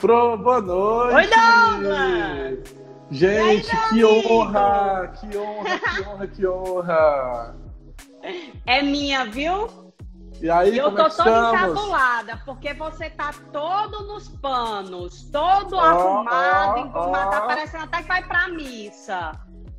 Pro, boa noite! Oi, Douglas! Gente, aí, que honra! Que honra, que honra, que honra! É minha, viu? E aí, eu tô é toda encabulada, porque você tá todo nos panos, todo oh, arrumado, oh, engomado, oh. tá parecendo até que vai pra missa.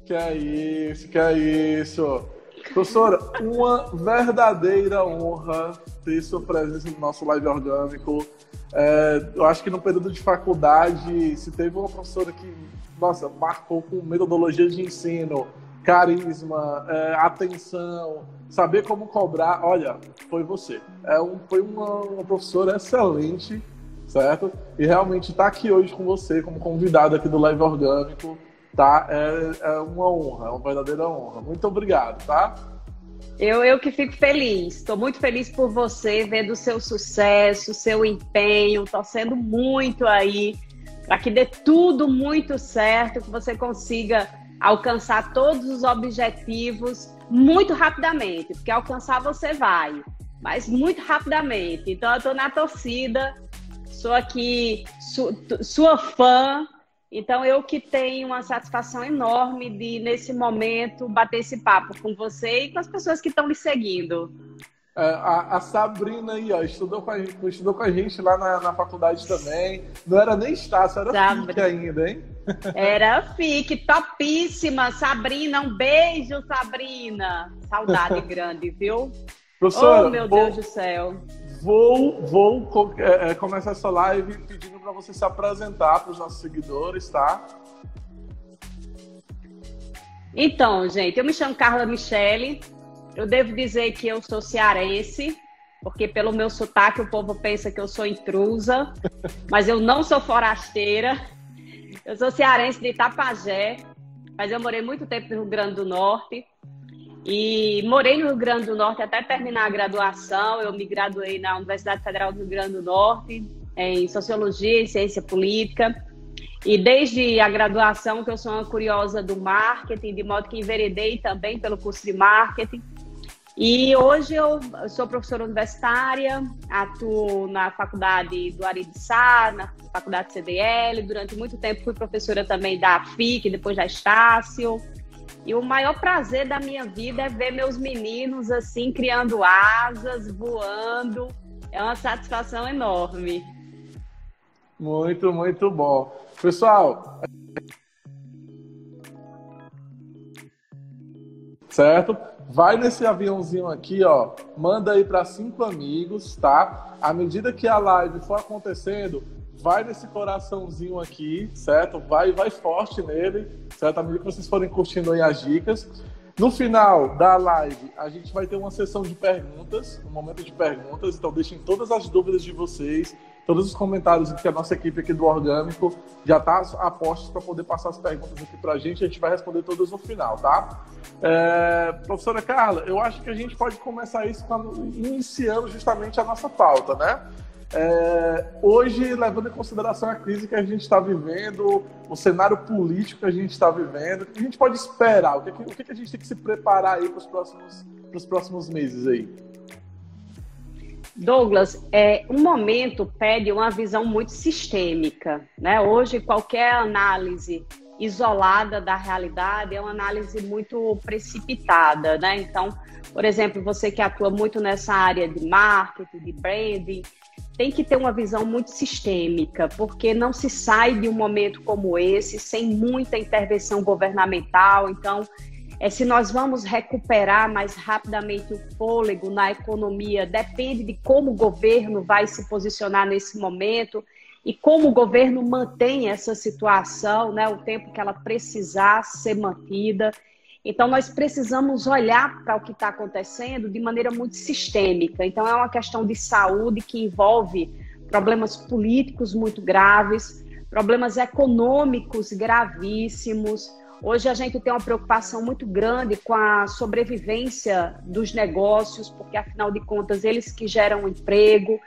Que é isso, que é isso. Professora, uma verdadeira honra ter sua presença no nosso live orgânico. É, eu acho que no período de faculdade, se teve uma professora que, nossa, marcou com metodologia de ensino, carisma, é, atenção, saber como cobrar, olha, foi você. É um, foi uma, uma professora excelente, certo? E realmente estar tá aqui hoje com você, como convidado aqui do Live Orgânico, tá? É, é uma honra, é uma verdadeira honra. Muito obrigado, tá? Eu, eu que fico feliz, estou muito feliz por você, vendo o seu sucesso, seu empenho, torcendo muito aí para que dê tudo muito certo, que você consiga alcançar todos os objetivos muito rapidamente, porque alcançar você vai, mas muito rapidamente. Então eu estou na torcida, sou aqui su, sua fã, então, eu que tenho uma satisfação enorme de, nesse momento, bater esse papo com você e com as pessoas que estão me seguindo. É, a, a, Sabrina aí, ó, estudou com a, estudou com a gente lá na, na faculdade também. Não era nem Estácio, era Sabrina. FIC ainda, hein? Era FIC, topíssima. Sabrina, um beijo, Sabrina. Saudade grande, viu? Professora, oh, meu vou, Deus do céu. Vou, vou é, é, começar essa live pedindo para você se apresentar para os nossos seguidores, tá? Então, gente, eu me chamo Carla Michele. Eu devo dizer que eu sou cearense, porque pelo meu sotaque o povo pensa que eu sou intrusa, mas eu não sou forasteira. Eu sou cearense de Itapajé, mas eu morei muito tempo no Rio Grande do Norte. E morei no Rio Grande do Norte até terminar a graduação. Eu me graduei na Universidade Federal do Rio Grande do Norte, em Sociologia e Ciência Política. E desde a graduação que eu sou uma curiosa do marketing, de modo que enveredei também pelo curso de marketing. E hoje eu sou professora universitária, atuo na faculdade do Ari de Sá, na faculdade CDL. Durante muito tempo fui professora também da FIC, depois da Estácio. E o maior prazer da minha vida é ver meus meninos assim, criando asas, voando. É uma satisfação enorme. Muito, muito bom. Pessoal, certo? Vai nesse aviãozinho aqui, ó. Manda aí para cinco amigos, tá? À medida que a live for acontecendo, vai nesse coraçãozinho aqui, certo? Vai, vai forte nele, certo? À medida que vocês forem curtindo aí as dicas. No final da live, a gente vai ter uma sessão de perguntas, um momento de perguntas, então deixem todas as dúvidas de vocês, todos os comentários que a nossa equipe aqui do Orgânico já está a postos para poder passar as perguntas aqui para a gente, a gente vai responder todas no final, tá? É, professora Carla, eu acho que a gente pode começar isso iniciando justamente a nossa pauta, né? É, hoje, levando em consideração a crise que a gente está vivendo, o cenário político que a gente está vivendo, o que a gente pode esperar? O que, o que a gente tem que se preparar aí para os próximos, próximos meses aí? Douglas, é, um momento pede uma visão muito sistêmica. Né? Hoje, qualquer análise isolada da realidade é uma análise muito precipitada. Né? Então, por exemplo, você que atua muito nessa área de marketing, de branding, tem que ter uma visão muito sistêmica, porque não se sai de um momento como esse sem muita intervenção governamental. Então, é, se nós vamos recuperar mais rapidamente o fôlego na economia, depende de como o governo vai se posicionar nesse momento e como o governo mantém essa situação, né, o tempo que ela precisar ser mantida. Então, nós precisamos olhar para o que está acontecendo de maneira muito sistêmica. Então, é uma questão de saúde que envolve problemas políticos muito graves, problemas econômicos gravíssimos. Hoje, a gente tem uma preocupação muito grande com a sobrevivência dos negócios, porque, afinal de contas, eles que geram emprego.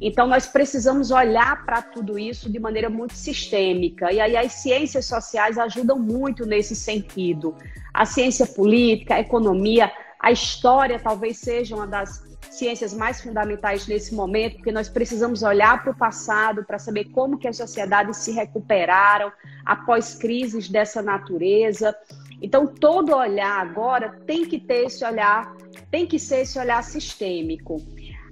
Então, nós precisamos olhar para tudo isso de maneira muito sistêmica. E aí, as ciências sociais ajudam muito nesse sentido. A ciência política, a economia, a história talvez seja uma das ciências mais fundamentais nesse momento, porque nós precisamos olhar para o passado para saber como que as sociedades se recuperaram após crises dessa natureza. Então, todo olhar agora tem que ter esse olhar, tem que ser esse olhar sistêmico.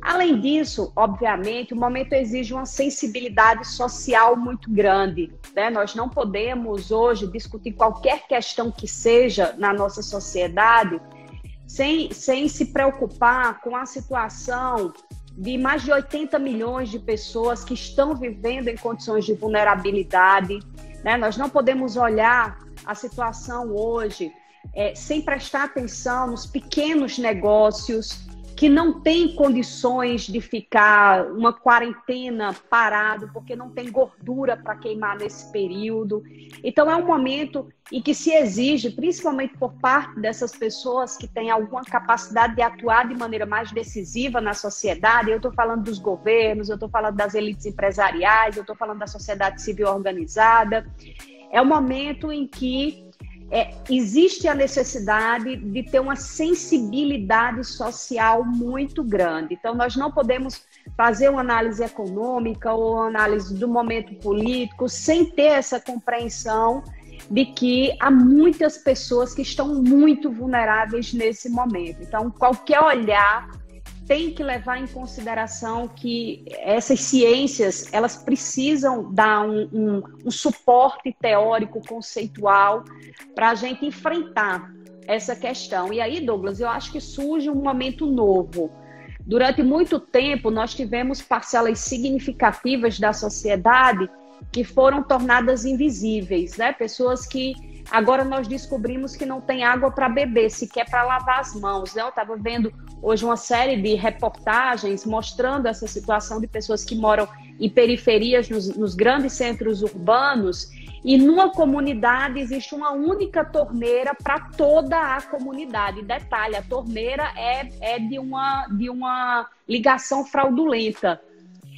Além disso, obviamente, o momento exige uma sensibilidade social muito grande. Né? Nós não podemos hoje discutir qualquer questão que seja na nossa sociedade sem, sem se preocupar com a situação de mais de 80 milhões de pessoas que estão vivendo em condições de vulnerabilidade. Né? Nós não podemos olhar a situação hoje é, sem prestar atenção nos pequenos negócios, que não tem condições de ficar uma quarentena parado, porque não tem gordura para queimar nesse período. Então, é um momento em que se exige, principalmente por parte dessas pessoas que têm alguma capacidade de atuar de maneira mais decisiva na sociedade. Eu estou falando dos governos, eu estou falando das elites empresariais, eu estou falando da sociedade civil organizada. É um momento em que é, existe a necessidade de ter uma sensibilidade social muito grande. Então, nós não podemos fazer uma análise econômica ou análise do momento político sem ter essa compreensão de que há muitas pessoas que estão muito vulneráveis nesse momento. Então, qualquer olhar tem que levar em consideração que essas ciências elas precisam dar um, um, um suporte teórico conceitual para a gente enfrentar essa questão. E aí, Douglas, eu acho que surge um momento novo. Durante muito tempo, nós tivemos parcelas significativas da sociedade que foram tornadas invisíveis, né? Pessoas que Agora nós descobrimos que não tem água para beber, sequer para lavar as mãos. Né? Eu estava vendo hoje uma série de reportagens mostrando essa situação de pessoas que moram em periferias, nos, nos grandes centros urbanos, e numa comunidade existe uma única torneira para toda a comunidade. Detalhe, a torneira é, é de, uma, de uma ligação fraudulenta.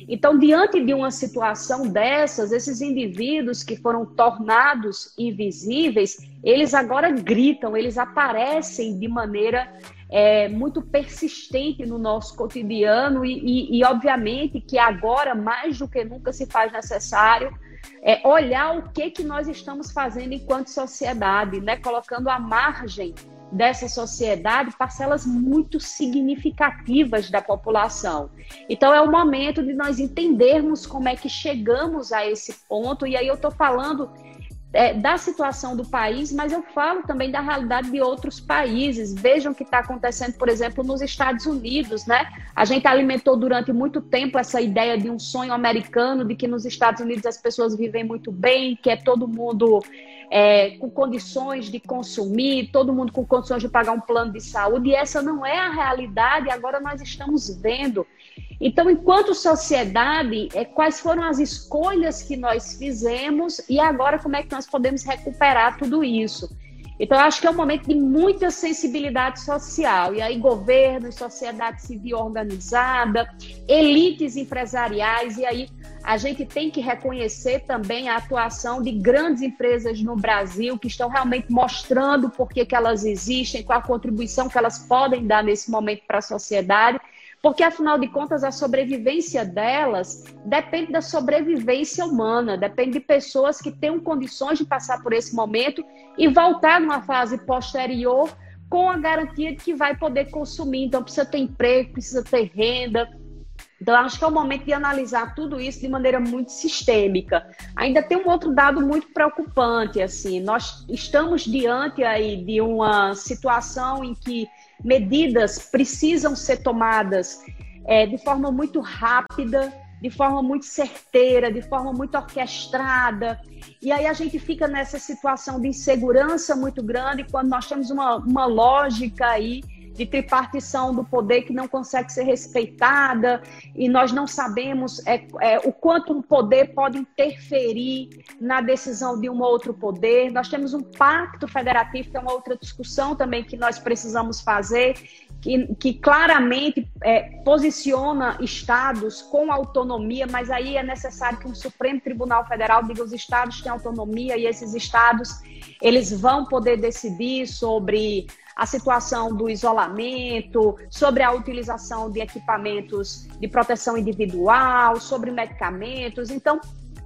Então, diante de uma situação dessas, esses indivíduos que foram tornados invisíveis, eles agora gritam, eles aparecem de maneira é, muito persistente no nosso cotidiano e, e, e, obviamente, que agora, mais do que nunca, se faz necessário é, olhar o que, que nós estamos fazendo enquanto sociedade, né? colocando à margem dessa sociedade parcelas muito significativas da população. Então é o momento de nós entendermos como é que chegamos a esse ponto, e aí eu estou falando é, da situação do país, mas eu falo também da realidade de outros países. Vejam o que está acontecendo, por exemplo, nos Estados Unidos, né? A gente alimentou durante muito tempo essa ideia de um sonho americano de que nos Estados Unidos as pessoas vivem muito bem, que é todo mundo é, com condições de consumir, todo mundo com condições de pagar um plano de saúde, e essa não é a realidade, agora nós estamos vendo. Então, enquanto sociedade, é, quais foram as escolhas que nós fizemos e agora como é que nós podemos recuperar tudo isso? Então, acho que é um momento de muita sensibilidade social. E aí, governo, sociedade civil organizada, elites empresariais, e aí a gente tem que reconhecer também a atuação de grandes empresas no Brasil que estão realmente mostrando por que, que elas existem, qual a contribuição que elas podem dar nesse momento para a sociedade, porque afinal de contas a sobrevivência delas depende da sobrevivência humana, depende de pessoas que tenham condições de passar por esse momento e voltar numa fase posterior com a garantia de que vai poder consumir. Então precisa ter emprego, precisa ter renda, então, acho que é o momento de analisar tudo isso de maneira muito sistêmica. Ainda tem um outro dado muito preocupante, assim, nós estamos diante aí de uma situação em que medidas precisam ser tomadas é, de forma muito rápida, de forma muito certeira, de forma muito orquestrada. E aí a gente fica nessa situação de insegurança muito grande quando nós temos uma, uma lógica aí de tripartição do poder que não consegue ser respeitada e nós não sabemos é, é, o quanto um poder pode interferir na decisão de um outro poder. Nós temos um pacto federativo, que é uma outra discussão também que nós precisamos fazer, que, que claramente é, posiciona estados com autonomia, mas aí é necessário que um Supremo Tribunal Federal diga os estados têm autonomia e esses estados eles vão poder decidir sobre a situação do isolamento, sobre a utilização de equipamentos de proteção individual, sobre medicamentos. Então,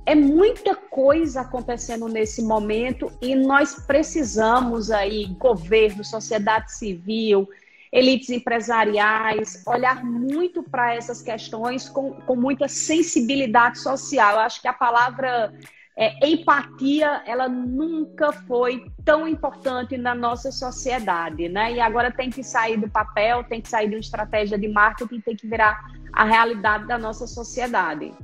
é muita coisa acontecendo nesse momento e nós precisamos aí, governo, sociedade civil, elites empresariais, olhar muito para essas questões com, com muita sensibilidade social. Eu acho que a palavra é, empatia, ela nunca foi tão importante na nossa sociedade, né? E agora tem que sair do papel, tem que sair de uma estratégia de marketing, tem que virar a realidade da nossa sociedade.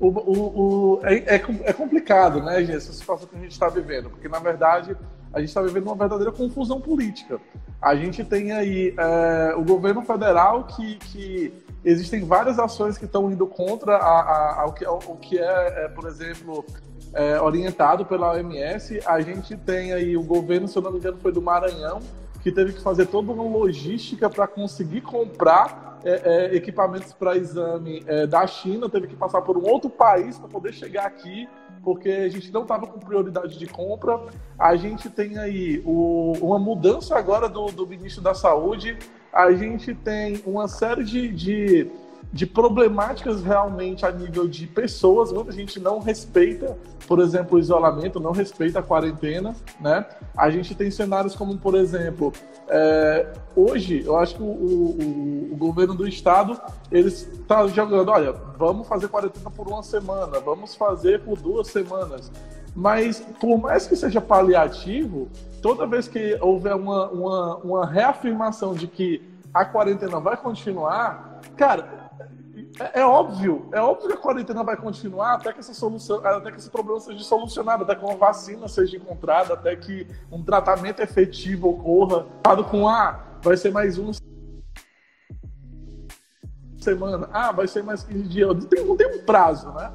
O, o, o é, é, é, complicado, né, gente, essa situação que a gente está vivendo, porque na verdade a gente está vivendo uma verdadeira confusão política. A gente tem aí é, o governo federal que, que existem várias ações que estão indo contra a, a, ao, que, ao, ao que é, é, por exemplo, é, orientado pela OMS. A gente tem aí o governo, se eu não me engano, foi do Maranhão, que teve que fazer toda uma logística para conseguir comprar é, é, equipamentos para exame é, da China, teve que passar por um outro país para poder chegar aqui, porque a gente não estava com prioridade de compra. A gente tem aí o, uma mudança agora do, do ministro da Saúde, a gente tem uma série de, de de problemáticas realmente a nível de pessoas. Muita gente não respeita, por exemplo, o isolamento, não respeita a quarentena, né? A gente tem cenários como, por exemplo, é, hoje eu acho que o, o, o, governo do estado eles está jogando, olha, vamos fazer quarentena por uma semana, vamos fazer por duas semanas. Mas por mais que seja paliativo, toda vez que houver uma, uma, uma reafirmação de que a quarentena vai continuar, cara, é, é, óbvio, é óbvio que a quarentena vai continuar até que essa solução, até que esse problema seja solucionado, até que uma vacina seja encontrada, até que um tratamento efetivo ocorra. Com ah, vai ser mais uma semana, ah, vai ser mais 15 dias. Não tem, não tem um prazo, né?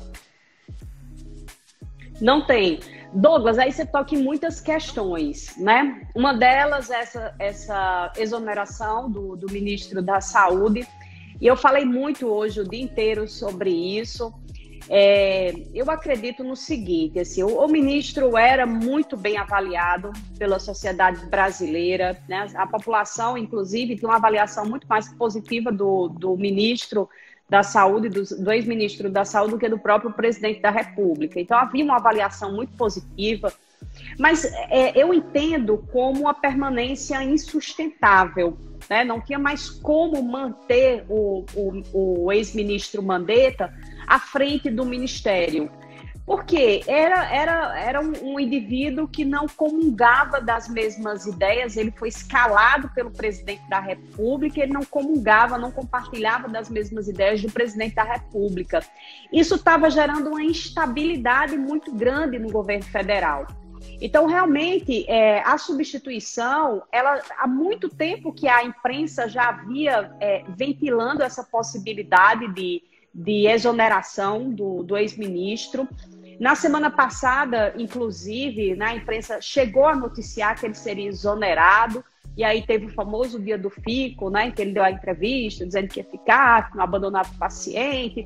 Não tem. Douglas, aí você toca em muitas questões, né? Uma delas é essa, essa exoneração do, do ministro da Saúde e eu falei muito hoje o dia inteiro sobre isso. É, eu acredito no seguinte: assim, o, o, ministro era muito bem avaliado pela sociedade brasileira, né? a população, inclusive, tem uma avaliação muito mais positiva do, do ministro da Saúde, do, do ex-ministro da Saúde, do que do próprio presidente da República. Então, havia uma avaliação muito positiva, mas é, eu entendo como uma permanência insustentável né? Não tinha mais como manter o, o, o ex-ministro Mandetta à frente do ministério. Porque era, era, era um, um, indivíduo que não comungava das mesmas ideias, ele foi escalado pelo presidente da República, ele não comungava, não compartilhava das mesmas ideias do presidente da República. Isso estava gerando uma instabilidade muito grande no governo federal. Então, realmente, é, a substituição, ela há muito tempo que a imprensa já havia é, ventilando essa possibilidade de, de exoneração do, do ex-ministro. Na semana passada, inclusive, na imprensa chegou a noticiar que ele seria exonerado. E aí teve o famoso dia do fico, né, que ele deu a entrevista dizendo que ia ficar, que não abandonava o paciente.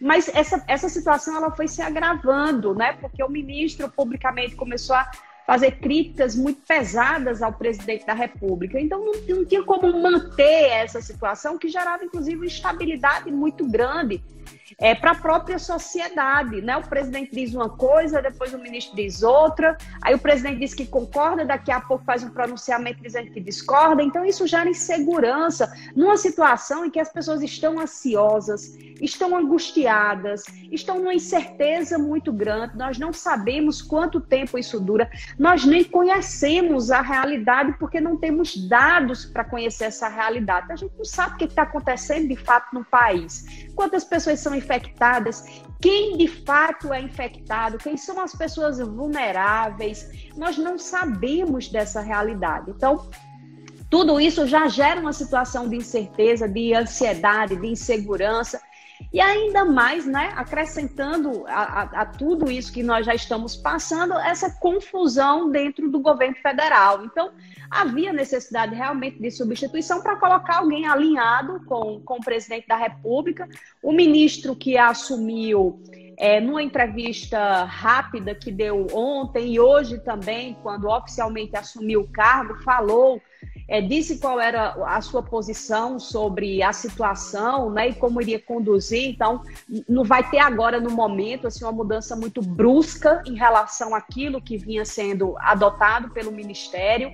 Mas essa, essa situação ela foi se agravando, né? Porque o ministro publicamente começou a fazer críticas muito pesadas ao presidente da República. Então, não, não tinha como manter essa situação, que gerava, inclusive, uma instabilidade muito grande é, para a própria sociedade. Né? O presidente diz uma coisa, depois o ministro diz outra, aí o presidente diz que concorda, daqui a pouco faz um pronunciamento dizendo que discorda. Então, isso gera insegurança numa situação em que as pessoas estão ansiosas, estão angustiadas, estão numa incerteza muito grande. Nós não sabemos quanto tempo isso dura, nós nem conhecemos a realidade porque não temos dados para conhecer essa realidade. A gente não sabe o que está acontecendo de fato no país. Quantas pessoas são infectadas, quem de fato é infectado, quem são as pessoas vulneráveis. Nós não sabemos dessa realidade. Então, Tudo isso já gera uma situação de incerteza, de ansiedade, de insegurança. E ainda mais, né, acrescentando a, a, a, tudo isso que nós já estamos passando, essa confusão dentro do governo federal. Então, havia necessidade realmente de substituição para colocar alguém alinhado com, com o presidente da República. O ministro que assumiu é, numa entrevista rápida que deu ontem e hoje também, quando oficialmente assumiu o cargo, falou, é, disse qual era a sua posição sobre a situação né, e como iria conduzir. Então, não vai ter agora, no momento, assim, uma mudança muito brusca em relação àquilo que vinha sendo adotado pelo Ministério.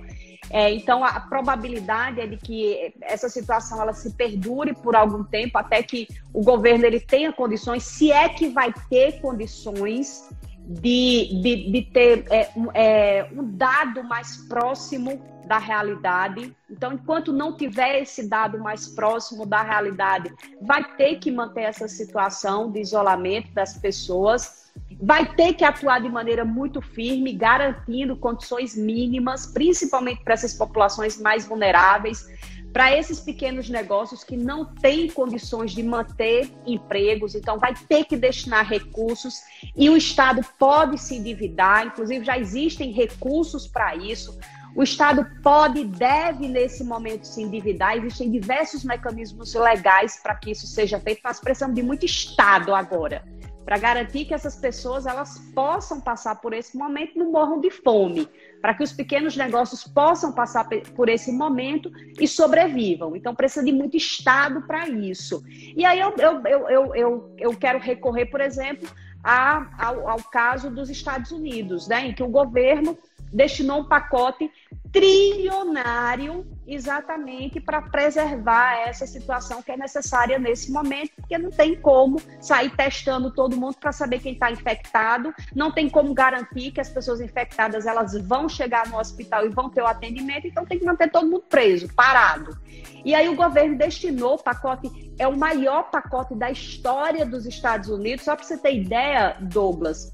É, então, a probabilidade é de que essa situação ela se perdure por algum tempo, até que o governo ele tenha condições, se é que vai ter condições de, de, de ter é, é, um dado mais próximo da realidade. Então, enquanto não tiver esse dado mais próximo da realidade, vai ter que manter essa situação de isolamento das pessoas vai ter que atuar de maneira muito firme, garantindo condições mínimas, principalmente para essas populações mais vulneráveis, para esses pequenos negócios que não têm condições de manter empregos, então vai ter que destinar recursos e o Estado pode se endividar, inclusive já existem recursos para isso. O Estado pode e deve, nesse momento, se endividar. Existem diversos mecanismos legais para que isso seja feito. Nós precisamos de muito Estado agora para garantir que essas pessoas elas possam passar por esse momento e não morram de fome, para que os pequenos negócios possam passar por esse momento e sobrevivam. Então precisa de muito Estado para isso. E aí eu, eu, eu, eu, eu quero recorrer, por exemplo, a, ao, ao caso dos Estados Unidos, né, em que o governo destinou um pacote trilionário exatamente para preservar essa situação que é necessária nesse momento, porque não tem como sair testando todo mundo para saber quem está infectado, não tem como garantir que as pessoas infectadas elas vão chegar no hospital e vão ter o atendimento, então tem que manter todo mundo preso, parado. E aí o governo destinou o pacote, é o maior pacote da história dos Estados Unidos, só para você ter ideia, Douglas,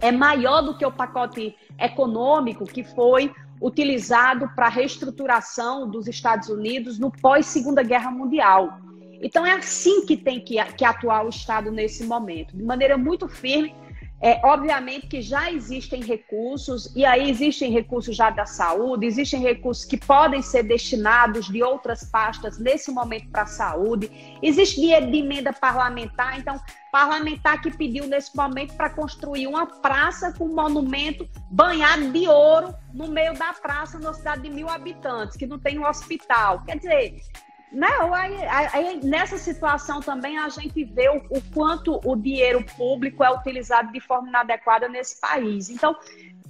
é maior do que o pacote econômico que foi utilizado para a reestruturação dos Estados Unidos no pós-Segunda Guerra Mundial. Então, é assim que tem que, que atuar o Estado nesse momento, de maneira muito firme é, obviamente que já existem recursos, e aí existem recursos já da saúde, existem recursos que podem ser destinados de outras pastas nesse momento para a saúde, existe dinheiro de emenda parlamentar, então, parlamentar que pediu nesse momento para construir uma praça com um monumento banhado de ouro no meio da praça, numa cidade de mil habitantes, que não tem um hospital. Quer dizer, né? Aí, aí, nessa situação também a gente vê o, o, quanto o dinheiro público é utilizado de forma inadequada nesse país. Então,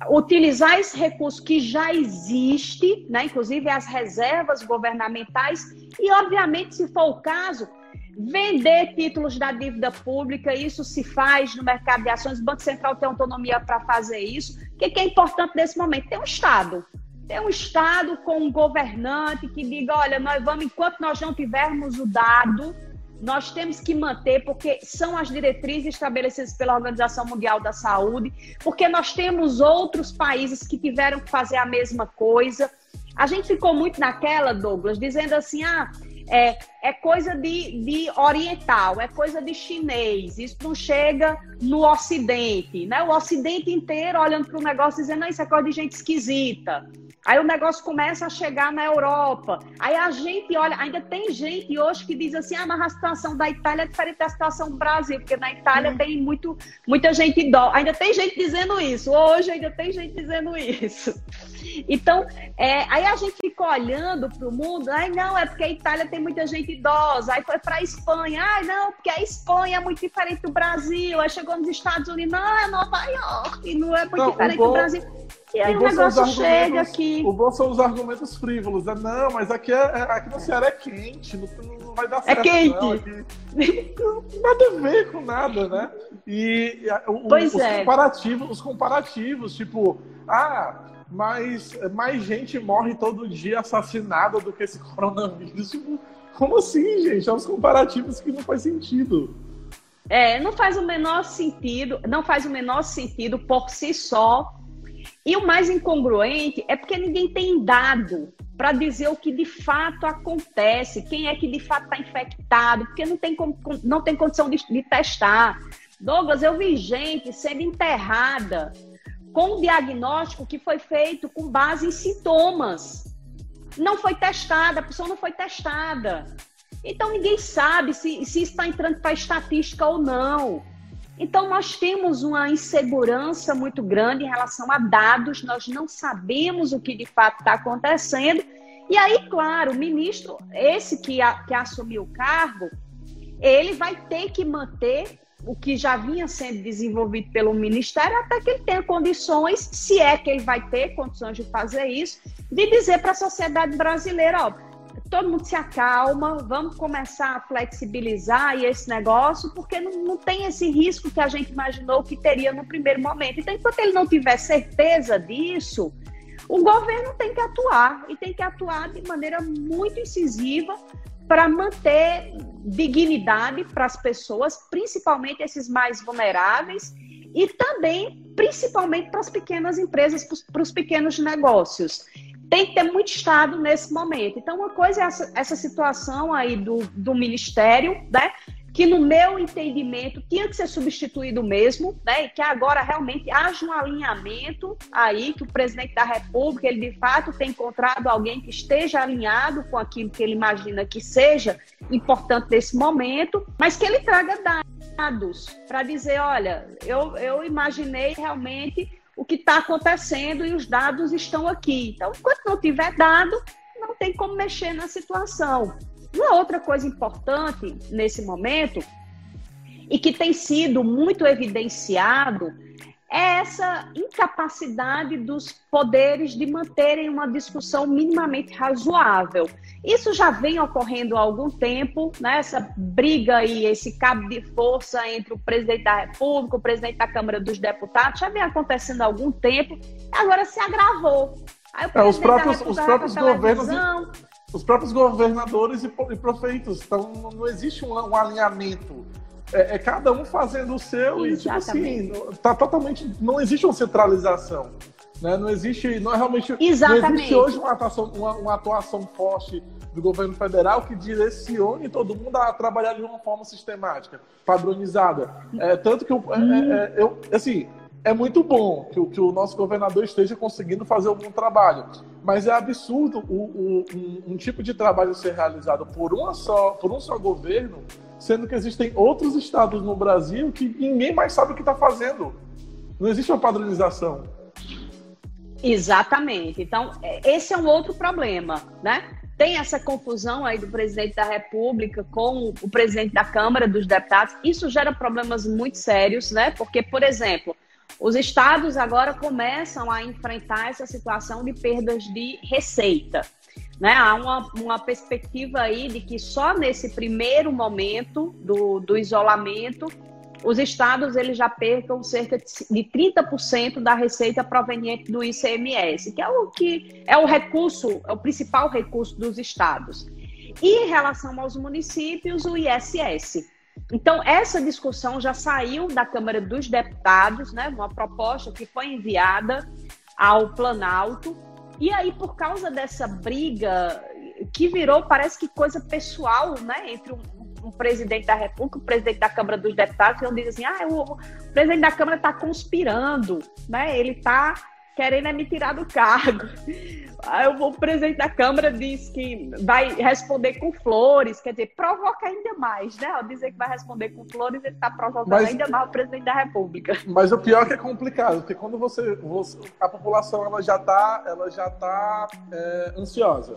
utilizar esse recurso que já existe, né? inclusive as reservas governamentais, e, obviamente, se for o caso, vender títulos da dívida pública, isso se faz no mercado de ações, o Banco Central tem autonomia para fazer isso. O que é importante nesse momento? Tem um Estado ter um Estado com um governante que diga: olha, nós vamos, enquanto nós não tivermos o dado, nós temos que manter, porque são as diretrizes estabelecidas pela Organização Mundial da Saúde, porque nós temos outros países que tiveram que fazer a mesma coisa. A gente ficou muito naquela, Douglas, dizendo assim: ah, é, é coisa de, de oriental, é coisa de chinês, isso não chega no Ocidente, né? O Ocidente inteiro olhando para o negócio dizendo, não, isso é coisa de gente esquisita. Aí o negócio começa a chegar na Europa. Aí a gente olha, ainda tem gente hoje que diz assim: ah, mas a situação da Itália é diferente da situação do Brasil, porque na Itália uhum. tem muito, muita gente idosa. Ainda tem gente dizendo isso. Hoje ainda tem gente dizendo isso. Então, é, aí a gente fica olhando para o mundo, ai não, é porque a Itália tem muita gente idosa, aí foi para a Espanha, ai não, porque a Espanha é muito diferente do Brasil, aí chegou nos Estados Unidos, não, é Nova York, não é muito não, diferente bom... do Brasil. E aí o, o negócio chega aqui. O bom são os argumentos frívolos. Né? Não, mas aqui, é, é, aqui no Ceará é quente, não, não vai dar é certo. É quente. Não, aqui, nada a ver com nada, né? E o, pois os, é. comparativos, os comparativos, tipo, ah, mas mais gente morre todo dia assassinada do que esse coronavírus. Tipo, como assim, gente? São os comparativos que não faz sentido. É, não faz o menor sentido, não faz o menor sentido por si só e o mais incongruente é porque ninguém tem dado. para dizer o que de fato acontece, quem é que de fato está infectado, porque não tem, não tem condição de, de testar. Douglas, eu vi gente sendo enterrada com um diagnóstico que foi feito com base em sintomas. Não foi testada, a pessoa não foi testada. Então ninguém sabe se, se está entrando para estatística ou não. Então nós temos uma insegurança muito grande em relação a dados, nós não sabemos o que de fato está acontecendo. E aí, claro, o ministro, esse que, a, que assumiu o cargo, ele vai ter que manter o que já vinha sendo desenvolvido pelo Ministério até que ele tenha condições, se é que ele vai ter condições de fazer isso, de dizer para a sociedade brasileira, ó, todo mundo se acalma, vamos começar a flexibilizar esse negócio, porque não, não tem esse risco que a gente imaginou que teria no primeiro momento. Então, enquanto ele não tiver certeza disso, o governo tem que atuar e tem que atuar de maneira muito incisiva para manter dignidade para as pessoas, principalmente esses mais vulneráveis, e também, principalmente, para as pequenas empresas, para os pequenos negócios tem que ter muito Estado nesse momento. Então, uma coisa é essa, essa situação aí do, do Ministério, né? que no meu entendimento tinha que ser substituído mesmo, né? E que agora realmente haja um alinhamento aí, que o presidente da República, ele de fato tem encontrado alguém que esteja alinhado com aquilo que ele imagina que seja importante nesse momento, mas que ele traga dados para dizer, olha, eu, eu imaginei realmente o que está acontecendo e os dados estão aqui. Então, enquanto não tiver dado, não tem como mexer na situação. Uma outra coisa importante nesse momento e que tem sido muito evidenciado é essa incapacidade dos poderes de manterem uma discussão minimamente razoável. Isso já vem ocorrendo há algum tempo, né? essa briga e esse cabo de força entre o presidente da República, o presidente da Câmara dos Deputados, já vem acontecendo há algum tempo, agora se agravou. É, os próprios, os próprios governos. Os próprios governadores e, prefeitos. Então, não existe um, um alinhamento é, é, cada um fazendo o seu Exatamente. e, tipo assim, tá totalmente. Não existe uma centralização. Né? Não existe. Não é realmente. Exatamente. Não existe hoje uma atuação, uma, uma atuação forte do governo federal que direcione todo mundo a trabalhar de uma forma sistemática, padronizada. É, tanto que eu, é, é, é eu, assim, é muito bom que, que, o nosso governador esteja conseguindo fazer um bom trabalho, mas é absurdo o, o, um, um, tipo de trabalho ser realizado por, uma só, por um só governo sendo que existem outros estados no Brasil que ninguém mais sabe o que está fazendo. Não existe uma padronização. Exatamente. Então, é, esse é um outro problema, né? Tem essa confusão aí do presidente da República com o presidente da Câmara dos Deputados. Isso gera problemas muito sérios, né? Porque, por exemplo, os estados agora começam a enfrentar essa situação de perdas de receita. Né? Há uma, uma perspectiva aí de que só nesse primeiro momento do, do isolamento os estados eles já percam cerca de 30% da receita proveniente do ICMS, que é o que é o recurso, é o principal recurso dos estados. E em relação aos municípios, o ISS. Então, essa discussão já saiu da Câmara dos Deputados, né, uma proposta que foi enviada ao Planalto, e aí, por causa dessa briga que virou, parece que coisa pessoal, né, entre um, um presidente da República, o presidente da Câmara dos Deputados, que não diz assim, ah, o, o presidente da Câmara está conspirando, né, ele está querendo é me tirar do cargo. Aí o presidente da Câmara diz que vai responder com flores, quer dizer, provoca ainda mais, né? Ao dizer que vai responder com flores, ele está provocando mas, ainda mais o presidente da República. Mas o pior é que é complicado, porque quando você, você a população ela já está, ela já tá é, ansiosa.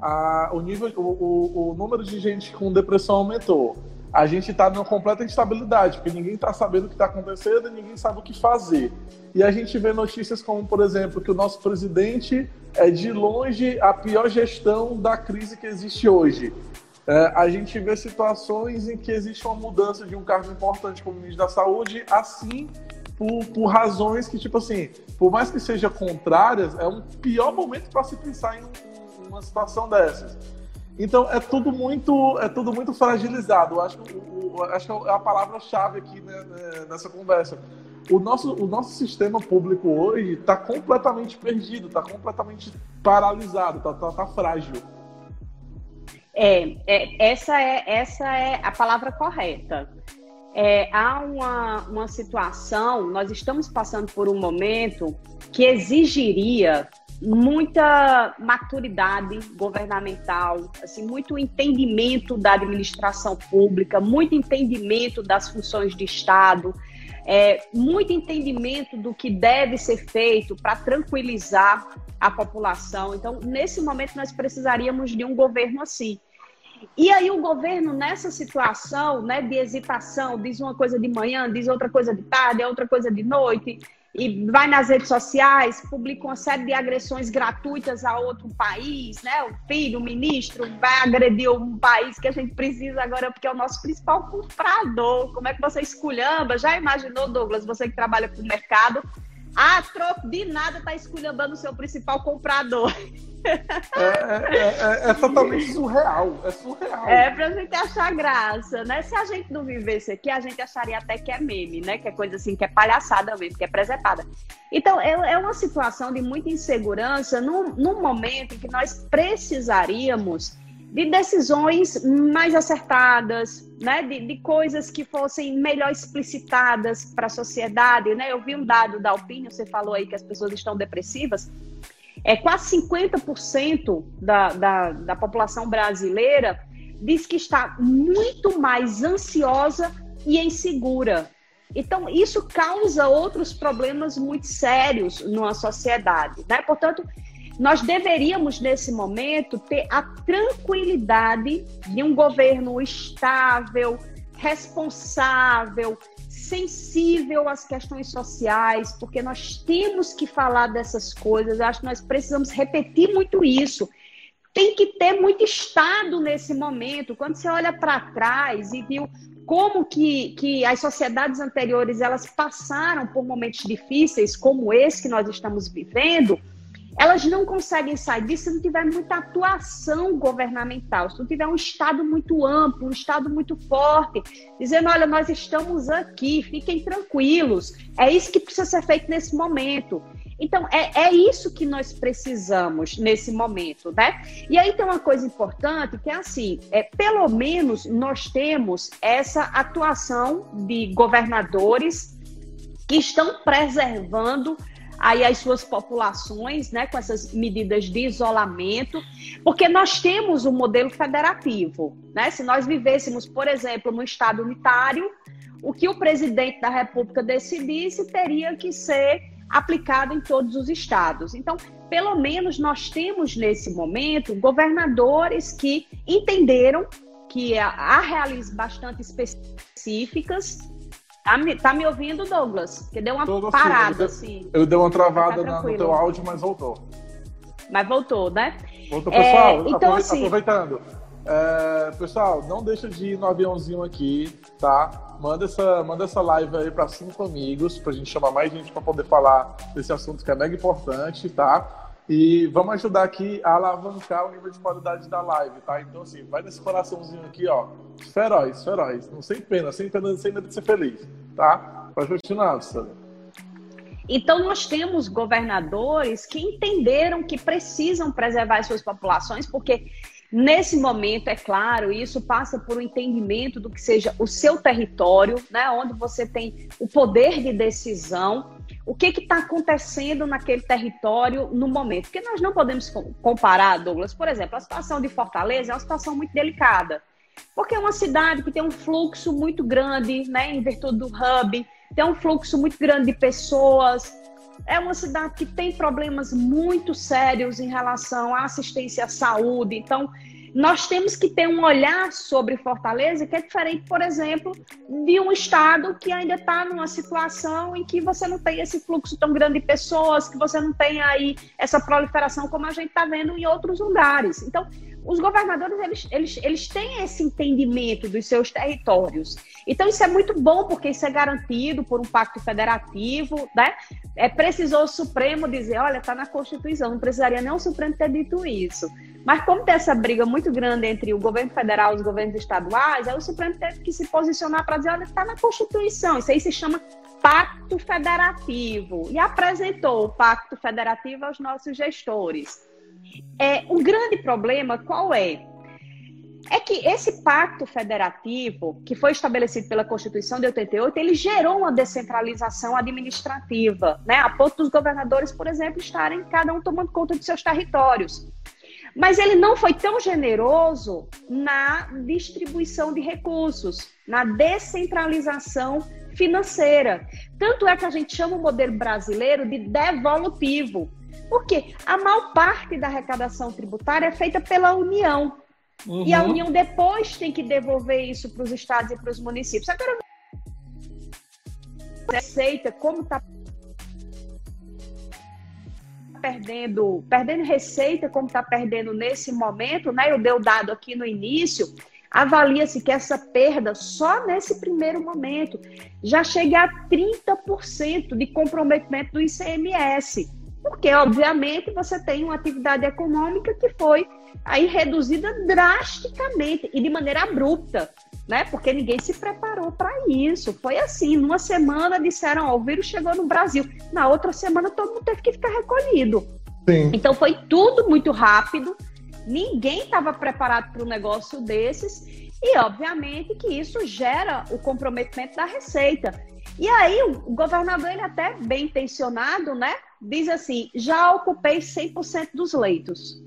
A, o nível, o, o, o número de gente com depressão aumentou a gente está numa completa instabilidade, porque ninguém está sabendo o que está acontecendo e ninguém sabe o que fazer. E a gente vê notícias como, por exemplo, que o nosso presidente é de longe a pior gestão da crise que existe hoje. É, a gente vê situações em que existe uma mudança de um cargo importante como ministro da Saúde, assim, por, por razões que, tipo assim, por mais que sejam contrárias, é um pior momento para se pensar em, em uma situação dessas. Então é tudo muito, é tudo muito fragilizado. Eu acho que, o, acho que é a palavra-chave aqui né, né, nessa conversa. o nosso, o nosso sistema público hoje está completamente perdido, está completamente paralisado, está tá, tá frágil. É, é, essa, é, essa é a palavra correta. É, há uma, uma situação, nós estamos passando por um momento que exigiria muita maturidade governamental, assim, muito entendimento da administração pública, muito entendimento das funções de Estado, é, muito entendimento do que deve ser feito para tranquilizar a população. Então, nesse momento, nós precisaríamos de um governo assim. E aí o governo, nessa situação né, de hesitação, diz uma coisa de manhã, diz outra coisa de tarde, outra coisa de noite, e vai nas redes sociais, publica uma série de agressões gratuitas a outro país, né? O filho, o ministro, vai agredir um país que a gente precisa agora, porque é o nosso principal comprador. Como é que você esculhamba? Já imaginou, Douglas, você que trabalha com o mercado, a troco de nada está esculhambando o seu principal comprador. É, é, é, é, totalmente surreal. É surreal. É pra gente achar graça, né? Se a gente não vivesse aqui, a gente acharia até que é meme, né? Que é coisa assim, que é palhaçada mesmo, que é presepada. Então, é, é uma situação de muita insegurança num, num momento em que nós precisaríamos de decisões mais acertadas, né? De, de coisas que fossem melhor explicitadas para a sociedade, né? Eu vi um dado da Alpine, você falou aí que as pessoas estão depressivas é quase 50% da, da, da população brasileira diz que está muito mais ansiosa e insegura. Então, isso causa outros problemas muito sérios numa sociedade. Né? Portanto, nós deveríamos, nesse momento, ter a tranquilidade de um governo estável, responsável, sensível às questões sociais, porque nós temos que falar dessas coisas. Acho que nós precisamos repetir muito isso. Tem que ter muito Estado nesse momento. Quando você olha para trás e viu como que, que as sociedades anteriores elas passaram por momentos difíceis, como esse que nós estamos vivendo, elas não conseguem sair disso se não tiver muita atuação governamental, se não tiver um Estado muito amplo, um Estado muito forte, dizendo: olha, nós estamos aqui, fiquem tranquilos. É isso que precisa ser feito nesse momento. Então, é, é isso que nós precisamos nesse momento, né? E aí tem uma coisa importante que é assim: é, pelo menos nós temos essa atuação de governadores que estão preservando aí as suas populações, né, com essas medidas de isolamento, porque nós temos um modelo federativo, né? Se nós vivêssemos, por exemplo, no estado unitário, o que o presidente da República decidisse teria que ser aplicado em todos os estados. Então, pelo menos nós temos nesse momento governadores que entenderam que há realistas bastante específicas Tá me, tá me ouvindo, Douglas? Que deu uma Tô parada, assim. Eu dei uma travada tá no teu áudio, mas voltou. Mas voltou, né? Voltou, pessoal. É, então, assim... Aproveitando. É, pessoal, não deixa de ir no aviãozinho aqui, tá? Manda essa, manda essa live aí para cinco amigos, pra gente chamar mais gente para poder falar desse assunto que é mega importante, tá? E vamos ajudar aqui a alavancar o nível de qualidade da live, tá? Então, assim, vai nesse coraçãozinho aqui, ó. Feroz, feroz. Não sem pena, sem pena, sem medo de ser feliz, tá? Pode continuar, Sandra. Então, nós temos governadores que entenderam que precisam preservar as suas populações, porque nesse momento, é claro, isso passa por um entendimento do que seja o seu território, né, onde você tem o poder de decisão o que está acontecendo naquele território no momento. Porque nós não podemos comparar, Douglas, por exemplo, a situação de Fortaleza é uma situação muito delicada. Porque é uma cidade que tem um fluxo muito grande, né, em virtude do hub, tem um fluxo muito grande de pessoas. É uma cidade que tem problemas muito sérios em relação à assistência à saúde. Então, nós temos que ter um olhar sobre Fortaleza que é diferente, por exemplo, de um estado que ainda está numa situação em que você não tem esse fluxo tão grande de pessoas, que você não tem aí essa proliferação como a gente está vendo em outros lugares. Então, os governadores eles, eles, eles têm esse entendimento dos seus territórios. Então, isso é muito bom, porque isso é garantido por um pacto federativo, né? É, precisou o Supremo dizer, olha, está na Constituição, não precisaria nem o Supremo ter dito isso. Mas como tem essa briga muito grande entre o governo federal e os governos estaduais, aí o Supremo teve que se posicionar para dizer, olha, está na Constituição, isso aí se chama pacto federativo e apresentou o pacto federativo aos nossos gestores. É, um grande problema qual é? É que esse pacto federativo, que foi estabelecido pela Constituição de 88, ele gerou uma descentralização administrativa, né? a ponto dos governadores, por exemplo, estarem cada um tomando conta de seus territórios. Mas ele não foi tão generoso na distribuição de recursos, na descentralização financeira. Tanto é que a gente chama o modelo brasileiro de devolutivo. Porque a maior parte da arrecadação tributária é feita pela União. Uhum. E a União depois tem que devolver isso para os estados e para os municípios. Agora, receita, como está perdendo, perdendo receita, como está perdendo nesse momento, né? Eu dei o dado aqui no início. Avalia-se que essa perda, só nesse primeiro momento, já chega a 30% de comprometimento do ICMS. Porque, obviamente, você tem uma atividade econômica que foi aí reduzida drasticamente e de maneira abrupta, né? Porque ninguém se preparou para isso. Foi assim, numa semana disseram, ó, o vírus chegou no Brasil. Na outra semana todo mundo teve que ficar recolhido. Sim. Então foi tudo muito rápido. Ninguém estava preparado para um negócio desses. E, obviamente, que isso gera o comprometimento da receita. E aí, o governador, ele até bem intencionado, né? Diz assim: já ocupei 100% dos leitos.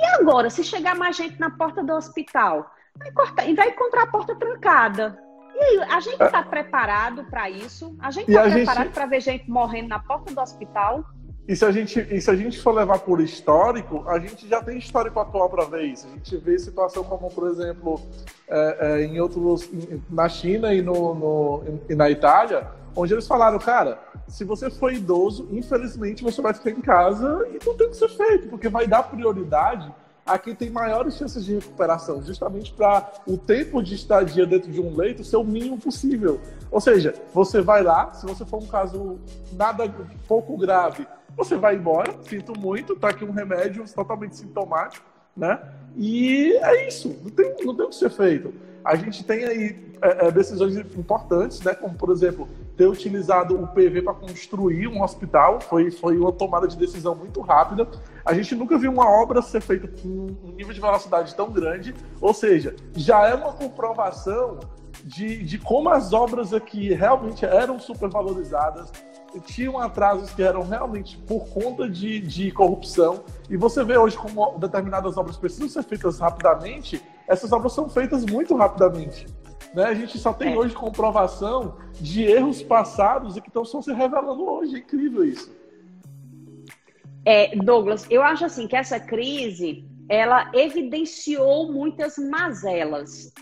E agora, se chegar mais gente na porta do hospital? Vai cortar, e vai encontrar a porta trancada. E aí, a gente está preparado para isso? A gente está preparado gente... para ver gente morrendo na porta do hospital? E se, a gente, e se a gente for levar por histórico, a gente já tem histórico atual para ver isso. A gente vê situação como, por exemplo, é, é, em outros, na China e, no, no, e na Itália, onde eles falaram, cara, se você for idoso, infelizmente você vai ficar em casa e não tem o que ser feito, porque vai dar prioridade a quem tem maiores chances de recuperação, justamente para o tempo de estadia dentro de um leito ser o mínimo possível. Ou seja, você vai lá, se você for um caso nada pouco grave, você vai embora, sinto muito, tá aqui um remédio totalmente sintomático, né? E é isso, não tem, não tem o que ser feito. A gente tem aí é, é, decisões importantes, né? Como, por exemplo, ter utilizado o PV para construir um hospital, foi, foi uma tomada de decisão muito rápida. A gente nunca viu uma obra ser feita com um nível de velocidade tão grande, ou seja, já é uma comprovação de, de como as obras aqui realmente eram supervalorizadas, tinham atrasos que eram realmente por conta de, de corrupção. E você vê hoje como determinadas obras precisam ser feitas rapidamente, essas obras são feitas muito rapidamente. Né? A gente só tem é. hoje comprovação de erros passados e que estão se revelando hoje. É incrível isso. É, Douglas, eu acho assim que essa crise ela evidenciou muitas mazelas.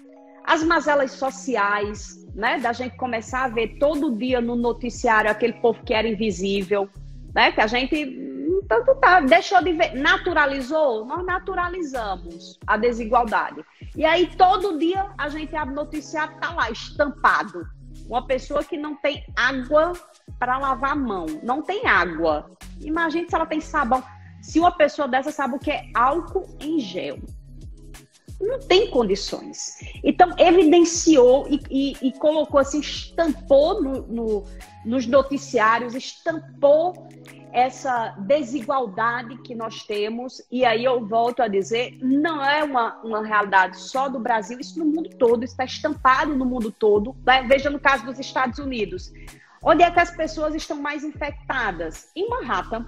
As mazelas sociais, né? Da gente começar a ver todo dia no noticiário aquele povo que era invisível, né? Que a gente tanto tá, deixou de ver, naturalizou, nós naturalizamos a desigualdade. E aí todo dia a gente abre noticiário, tá lá estampado. Uma pessoa que não tem água para lavar a mão, não tem água. Imagine se ela tem sabão. Se uma pessoa dessa sabe o que é álcool em gel. Não tem condições. Então, evidenciou e, e, e colocou assim, estampou no, no, nos noticiários, estampou essa desigualdade que nós temos, e aí eu volto a dizer, não é uma, uma realidade só do Brasil, isso no mundo todo, está estampado no mundo todo. Né? Veja no caso dos Estados Unidos. Onde é que as pessoas estão mais infectadas? Em Manhattan,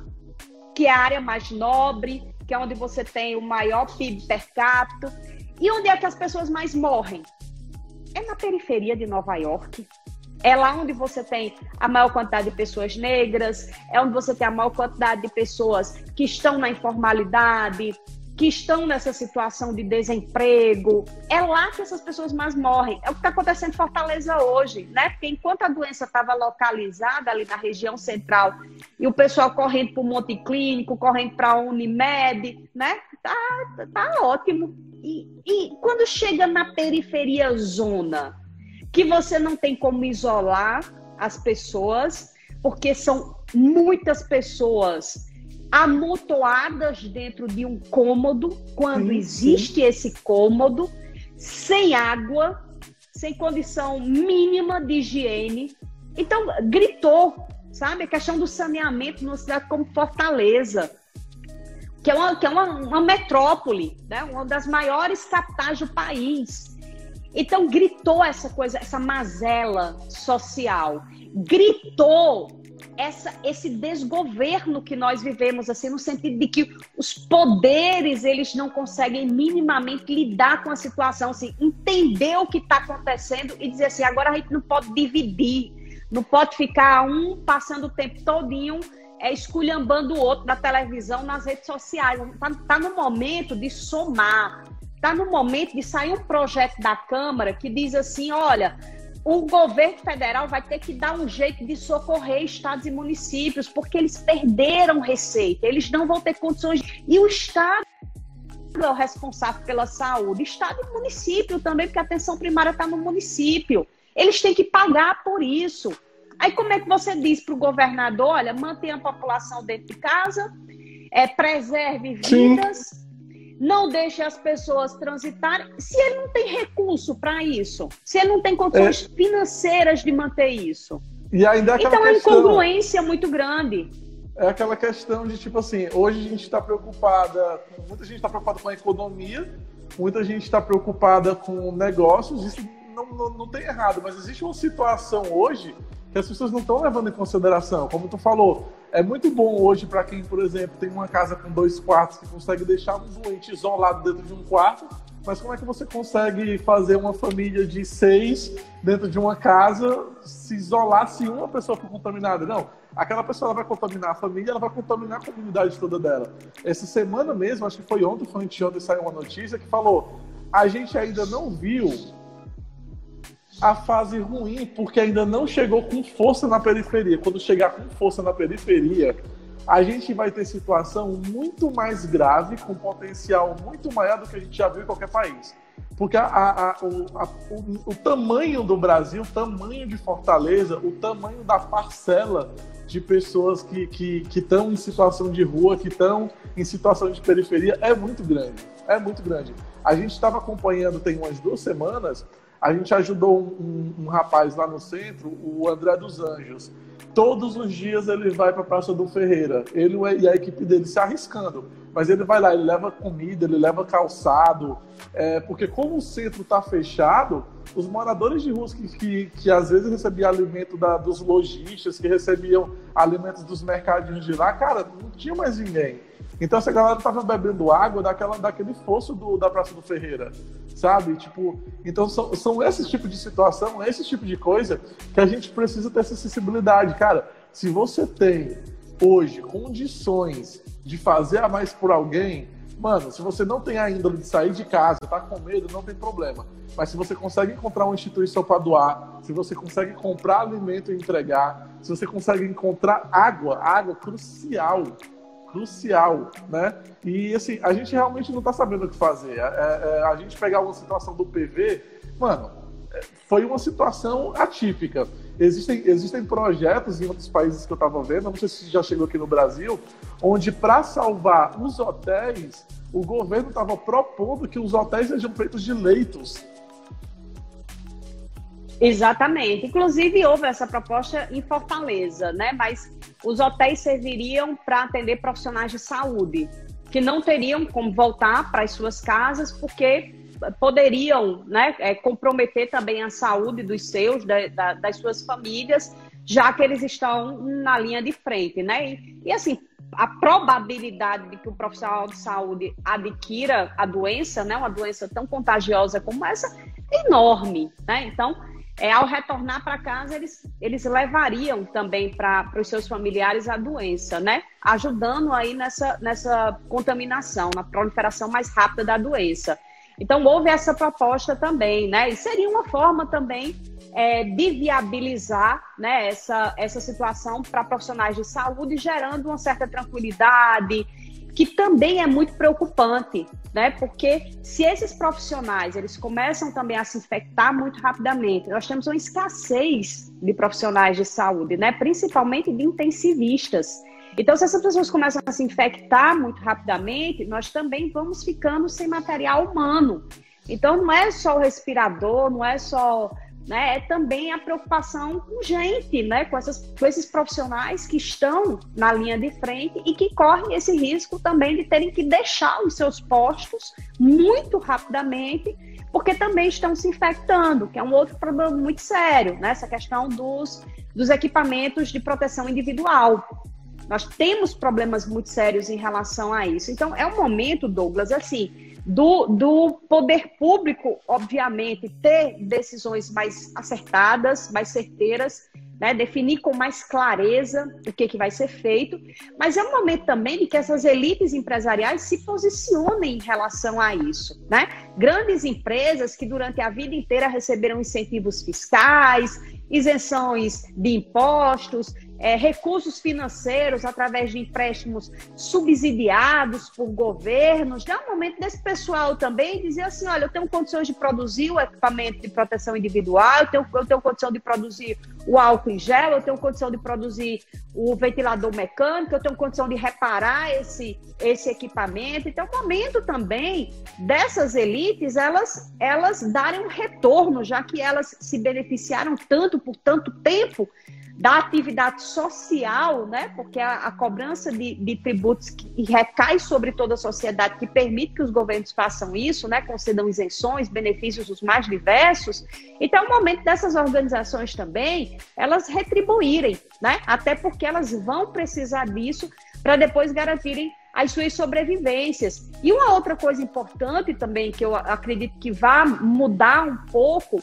que é a área mais nobre, que é onde você tem o maior PIB per capita. E onde é que as pessoas mais morrem? É na periferia de Nova York, é lá onde você tem a maior quantidade de pessoas negras, é onde você tem a maior quantidade de pessoas que estão na informalidade, que estão nessa situação de desemprego. É lá que essas pessoas mais morrem. É o que está acontecendo em Fortaleza hoje, né? Porque enquanto a doença estava localizada ali na região central e o pessoal correndo para o Monte Clínico, correndo para a Unimed, né? Tá, tá ótimo. E, e quando chega na periferia zona, que você não tem como isolar as pessoas, porque são muitas pessoas amontoadas dentro de um cômodo, quando sim, existe sim. esse cômodo, sem água, sem condição mínima de higiene, Então, gritou, sabe? A questão do saneamento numa cidade como Fortaleza, que é uma, que é uma, uma metrópole, né? uma das maiores capitais do país. Então, gritou essa coisa, essa mazela social. Gritou essa, esse desgoverno que nós vivemos, assim, no sentido de que os poderes eles não conseguem minimamente lidar com a situação, assim, entender o que está acontecendo e dizer assim, agora a gente não pode dividir, não pode ficar um passando o tempo todinho é, esculhambando o outro na televisão, nas redes sociais. Está tá no momento de somar, está no momento de sair um projeto da Câmara que diz assim, olha, o governo federal vai ter que dar um jeito de socorrer estados e municípios, porque eles perderam receita, eles não vão ter condições. E o Estado é o responsável pela saúde, Estado e município também, porque a atenção primária está no município. Eles têm que pagar por isso. Aí como é que você diz para o governador, olha, mantenha a população dentro de casa, é, preserve vidas, Sim não deixe as pessoas transitarem, se ele não tem recurso para isso, se ele não tem condições é. financeiras de manter isso. E ainda é então é uma incongruência muito grande. É aquela questão de tipo assim, hoje a gente está preocupada, muita gente está preocupada com a economia, muita gente está preocupada com negócios, isso não, não, não tem errado, mas existe uma situação hoje que as pessoas não estão levando em consideração. Como tu falou, é muito bom hoje para quem, por exemplo, tem uma casa com dois quartos que consegue deixar um doente isolado dentro de um quarto, mas como é que você consegue fazer uma família de seis dentro de uma casa se isolar se uma pessoa for contaminada? Não, aquela pessoa vai contaminar a família, ela vai contaminar a comunidade toda dela. Essa semana mesmo, acho que foi ontem, foi anteontem, saiu uma notícia que falou a gente ainda não viu a fase ruim, porque ainda não chegou com força na periferia. Quando chegar com força na periferia, a gente vai ter situação muito mais grave, com potencial muito maior do que a gente já viu em qualquer país. Porque a, a, a, o, o, o, tamanho do Brasil, o tamanho de Fortaleza, o tamanho da parcela de pessoas que estão que, que em situação de rua, que estão em situação de periferia, é muito grande. É muito grande. A gente estava acompanhando tem umas duas semanas a gente ajudou um, um, rapaz lá no centro, o André dos Anjos. Todos os dias ele vai para a Praça do Ferreira, ele e a equipe dele se arriscando. Mas ele vai lá, ele leva comida, ele leva calçado, é, porque como o centro está fechado, os moradores de ruas que, que, que às vezes recebiam alimento da, dos lojistas, que recebiam alimentos dos mercadinhos de lá, cara, não tinha mais ninguém. Então essa galera tava bebendo água daquela, daquele fosso do, da Praça do Ferreira, sabe? Tipo, então são, são esses tipos de situação, esse tipo de coisa que a gente precisa ter essa sensibilidade. Cara, se você tem hoje condições de fazer a mais por alguém, mano, se você não tem a índole de sair de casa, tá com medo, não tem problema. Mas se você consegue encontrar uma instituição para doar, se você consegue comprar alimento e entregar, se você consegue encontrar água, água crucial crucial, né? E assim, a gente realmente não está sabendo o que fazer. É, é, a gente pegar uma situação do PV, mano, foi uma situação atípica. Existem, existem projetos em outros países que eu estava vendo, não sei se já chegou aqui no Brasil, onde para salvar os hotéis, o governo estava propondo que os hotéis sejam feitos de leitos Exatamente. Inclusive, houve essa proposta em Fortaleza, né? Mas os hotéis serviriam para atender profissionais de saúde, que não teriam como voltar para as suas casas, porque poderiam né, é, comprometer também a saúde dos seus, da, da, das suas famílias, já que eles estão na linha de frente, né? E, e assim, a probabilidade de que o profissional de saúde adquira a doença, né, uma doença tão contagiosa como essa, é enorme, né? Então, é, ao retornar para casa, eles, eles levariam também para os seus familiares a doença, né? Ajudando aí nessa, nessa contaminação, na proliferação mais rápida da doença. Então, houve essa proposta também, né? E seria uma forma também é, de viabilizar né, essa, essa situação para profissionais de saúde, gerando uma certa tranquilidade, que também é muito preocupante, né? Porque se esses profissionais eles começam também a se infectar muito rapidamente, nós temos uma escassez de profissionais de saúde, né? Principalmente de intensivistas. Então, se essas pessoas começam a se infectar muito rapidamente, nós também vamos ficando sem material humano. Então, não é só o respirador, não é só né, é também a preocupação com gente, né, com, essas, com esses profissionais que estão na linha de frente e que correm esse risco também de terem que deixar os seus postos muito rapidamente, porque também estão se infectando, que é um outro problema muito sério, né, essa questão dos, dos equipamentos de proteção individual. Nós temos problemas muito sérios em relação a isso. Então, é um momento, Douglas, assim, do, do poder público, obviamente, ter decisões mais acertadas, mais certeiras, né, definir com mais clareza o que, que vai ser feito, mas é um momento também de que essas elites empresariais se posicionem em relação a isso. Né? Grandes empresas que durante a vida inteira receberam incentivos fiscais, isenções de impostos, é, recursos financeiros através de empréstimos subsidiados por governos. Já é o momento desse pessoal também dizer assim: olha, eu tenho condições de produzir o equipamento de proteção individual, eu tenho, eu tenho condição de produzir o álcool em gel, eu tenho condição de produzir o ventilador mecânico, eu tenho condição de reparar esse, esse equipamento. Então, o momento também dessas elites elas, elas darem um retorno, já que elas se beneficiaram tanto por tanto tempo da atividade social, né? Porque a, a cobrança de, de, tributos que recai sobre toda a sociedade, que permite que os governos façam isso, né? Concedam isenções, benefícios os mais diversos. Então, o momento dessas organizações também, elas retribuírem, né? Até porque elas vão precisar disso para depois garantirem as suas sobrevivências. E uma outra coisa importante também, que eu acredito que vai mudar um pouco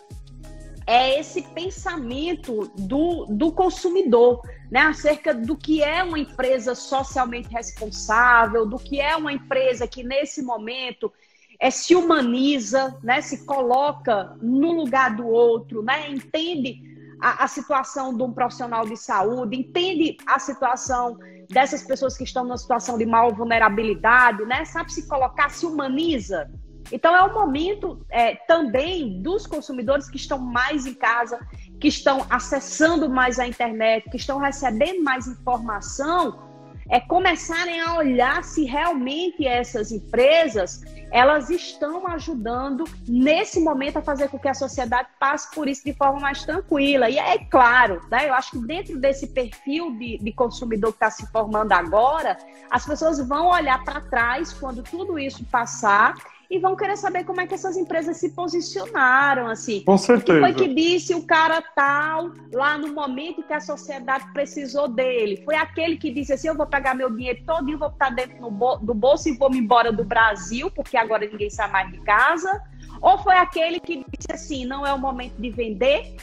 é esse pensamento do, do consumidor, né, acerca do que é uma empresa socialmente responsável, do que é uma empresa que nesse momento é, se humaniza, né, se coloca no lugar do outro, né, entende a, a situação de um profissional de saúde, entende a situação dessas pessoas que estão numa situação de maior vulnerabilidade, né, sabe se colocar, se humaniza, então, é o momento é, também dos consumidores que estão mais em casa, que estão acessando mais a internet, que estão recebendo mais informação, é começarem a olhar se realmente essas empresas elas estão ajudando nesse momento a fazer com que a sociedade passe por isso de forma mais tranquila. E é claro, né, eu acho que dentro desse perfil de, de consumidor que está se formando agora, as pessoas vão olhar para trás quando tudo isso passar e vão querer saber como é que essas empresas se posicionaram, assim. Com certeza. O que foi que disse o cara tal lá no momento que a sociedade precisou dele? Foi aquele que disse assim, eu vou pegar meu dinheiro todo e vou botar dentro do bolso e vou me embora do Brasil, porque agora ninguém sai mais de casa? Ou foi aquele que disse assim, não é o momento de vender,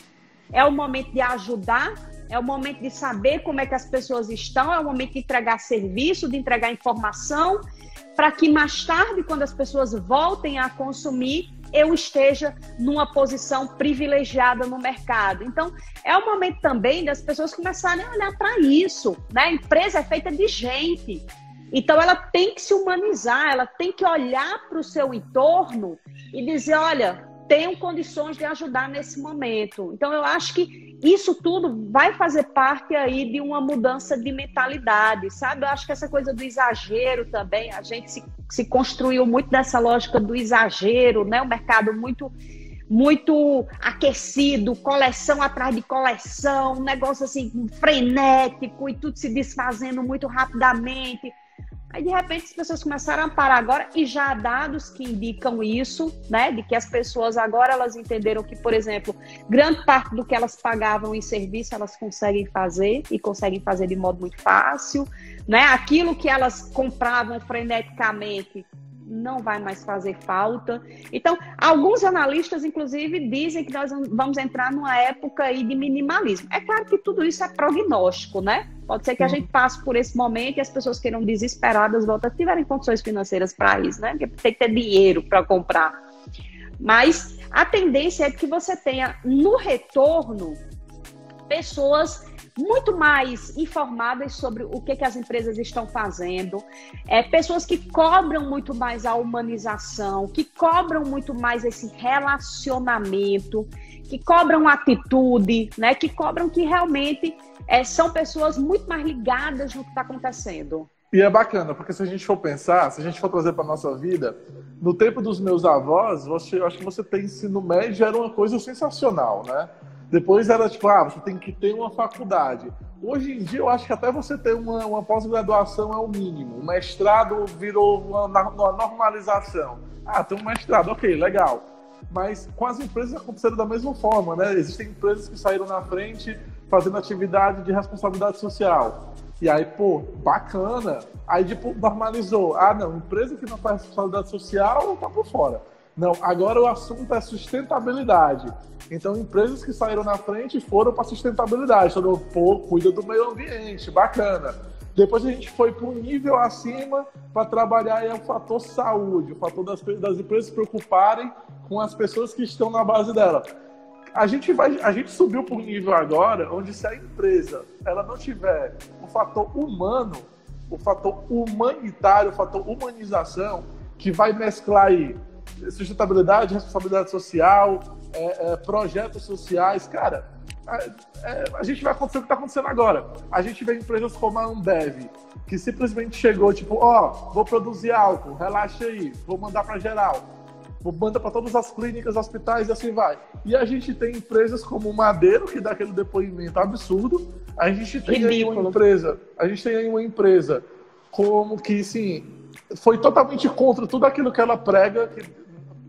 é o momento de ajudar, é o momento de saber como é que as pessoas estão, é o momento de entregar serviço, de entregar informação, para que mais tarde, quando as pessoas voltem a consumir, eu esteja numa posição privilegiada no mercado. Então, é o momento também das pessoas começarem a olhar para isso. Né? A empresa é feita de gente. Então, ela tem que se humanizar, ela tem que olhar para o seu entorno e dizer: olha, tenho condições de ajudar nesse momento. Então, eu acho que isso tudo vai fazer parte aí de uma mudança de mentalidade, sabe? Eu acho que essa coisa do exagero também, a gente se, se construiu muito nessa lógica do exagero, né? Um mercado muito muito aquecido, coleção atrás de coleção, um negócio assim frenético e tudo se desfazendo muito rapidamente. Aí, de repente, as pessoas começaram a parar agora e já há dados que indicam isso, né? De que as pessoas agora elas entenderam que, por exemplo, grande parte do que elas pagavam em serviço elas conseguem fazer e conseguem fazer de modo muito fácil, né? Aquilo que elas compravam freneticamente não vai mais fazer falta. Então, alguns analistas, inclusive, dizem que nós vamos entrar numa época aí de minimalismo. É claro que tudo isso é prognóstico, né? Pode ser que a gente passe por esse momento e as pessoas queiram desesperadas voltar, tiverem condições financeiras para isso, né? Porque tem que ter dinheiro para comprar. Mas a tendência é que você tenha no retorno pessoas muito mais informadas sobre o que, que as empresas estão fazendo, é, pessoas que cobram muito mais a humanização, que cobram muito mais esse relacionamento, que cobram atitude, né, que cobram que realmente é, são pessoas muito mais ligadas no que está acontecendo. E é bacana, porque se a gente for pensar, se a gente for trazer para nossa vida, no tempo dos meus avós, você, eu acho que você tem ensino médio era uma coisa sensacional, né? Depois era tipo, ah, você tem que ter uma faculdade. Hoje em dia, eu acho que até você ter uma, uma pós-graduação é o mínimo. O mestrado virou uma, uma normalização. Ah, tem um mestrado, ok, legal. Mas com as empresas aconteceram da mesma forma, né? Existem empresas que saíram na frente fazendo atividade de responsabilidade social. E aí, pô, bacana. Aí, tipo, normalizou. Ah, não, empresa que não faz responsabilidade social tá por fora. Não, agora o assunto é sustentabilidade. Então, empresas que saíram na frente foram para sustentabilidade. Então, pô, cuida do meio ambiente, bacana. Depois a gente foi para um nível acima para trabalhar aí, o fator saúde, o fator das, das empresas se preocuparem com as pessoas que estão na base dela a gente vai, a gente subiu para um nível agora onde se a empresa ela não tiver o fator humano, o fator humanitário, o fator humanização, que vai mesclar aí sustentabilidade, responsabilidade social, é, é, projetos sociais, cara, a, é, a gente vai acontecer o que está acontecendo agora. A gente vê empresas como a Ambev, que simplesmente chegou, tipo, ó, oh, vou produzir álcool, relaxa aí, vou mandar para geral manda para todas as clínicas, hospitais e assim vai. E a gente tem empresas como o Madeiro, que dá aquele depoimento absurdo. A gente tem Ridículo. aí uma empresa, a gente tem aí uma empresa como que, sim, foi totalmente contra tudo aquilo que ela prega, que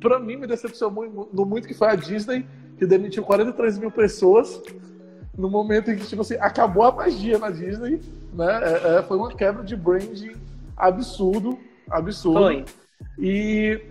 para mim me decepcionou no muito que foi a Disney, que demitiu 43 mil pessoas no momento em que, tipo assim, acabou a magia na Disney, né? É, é, foi uma quebra de branding absurdo, absurdo. Foi. E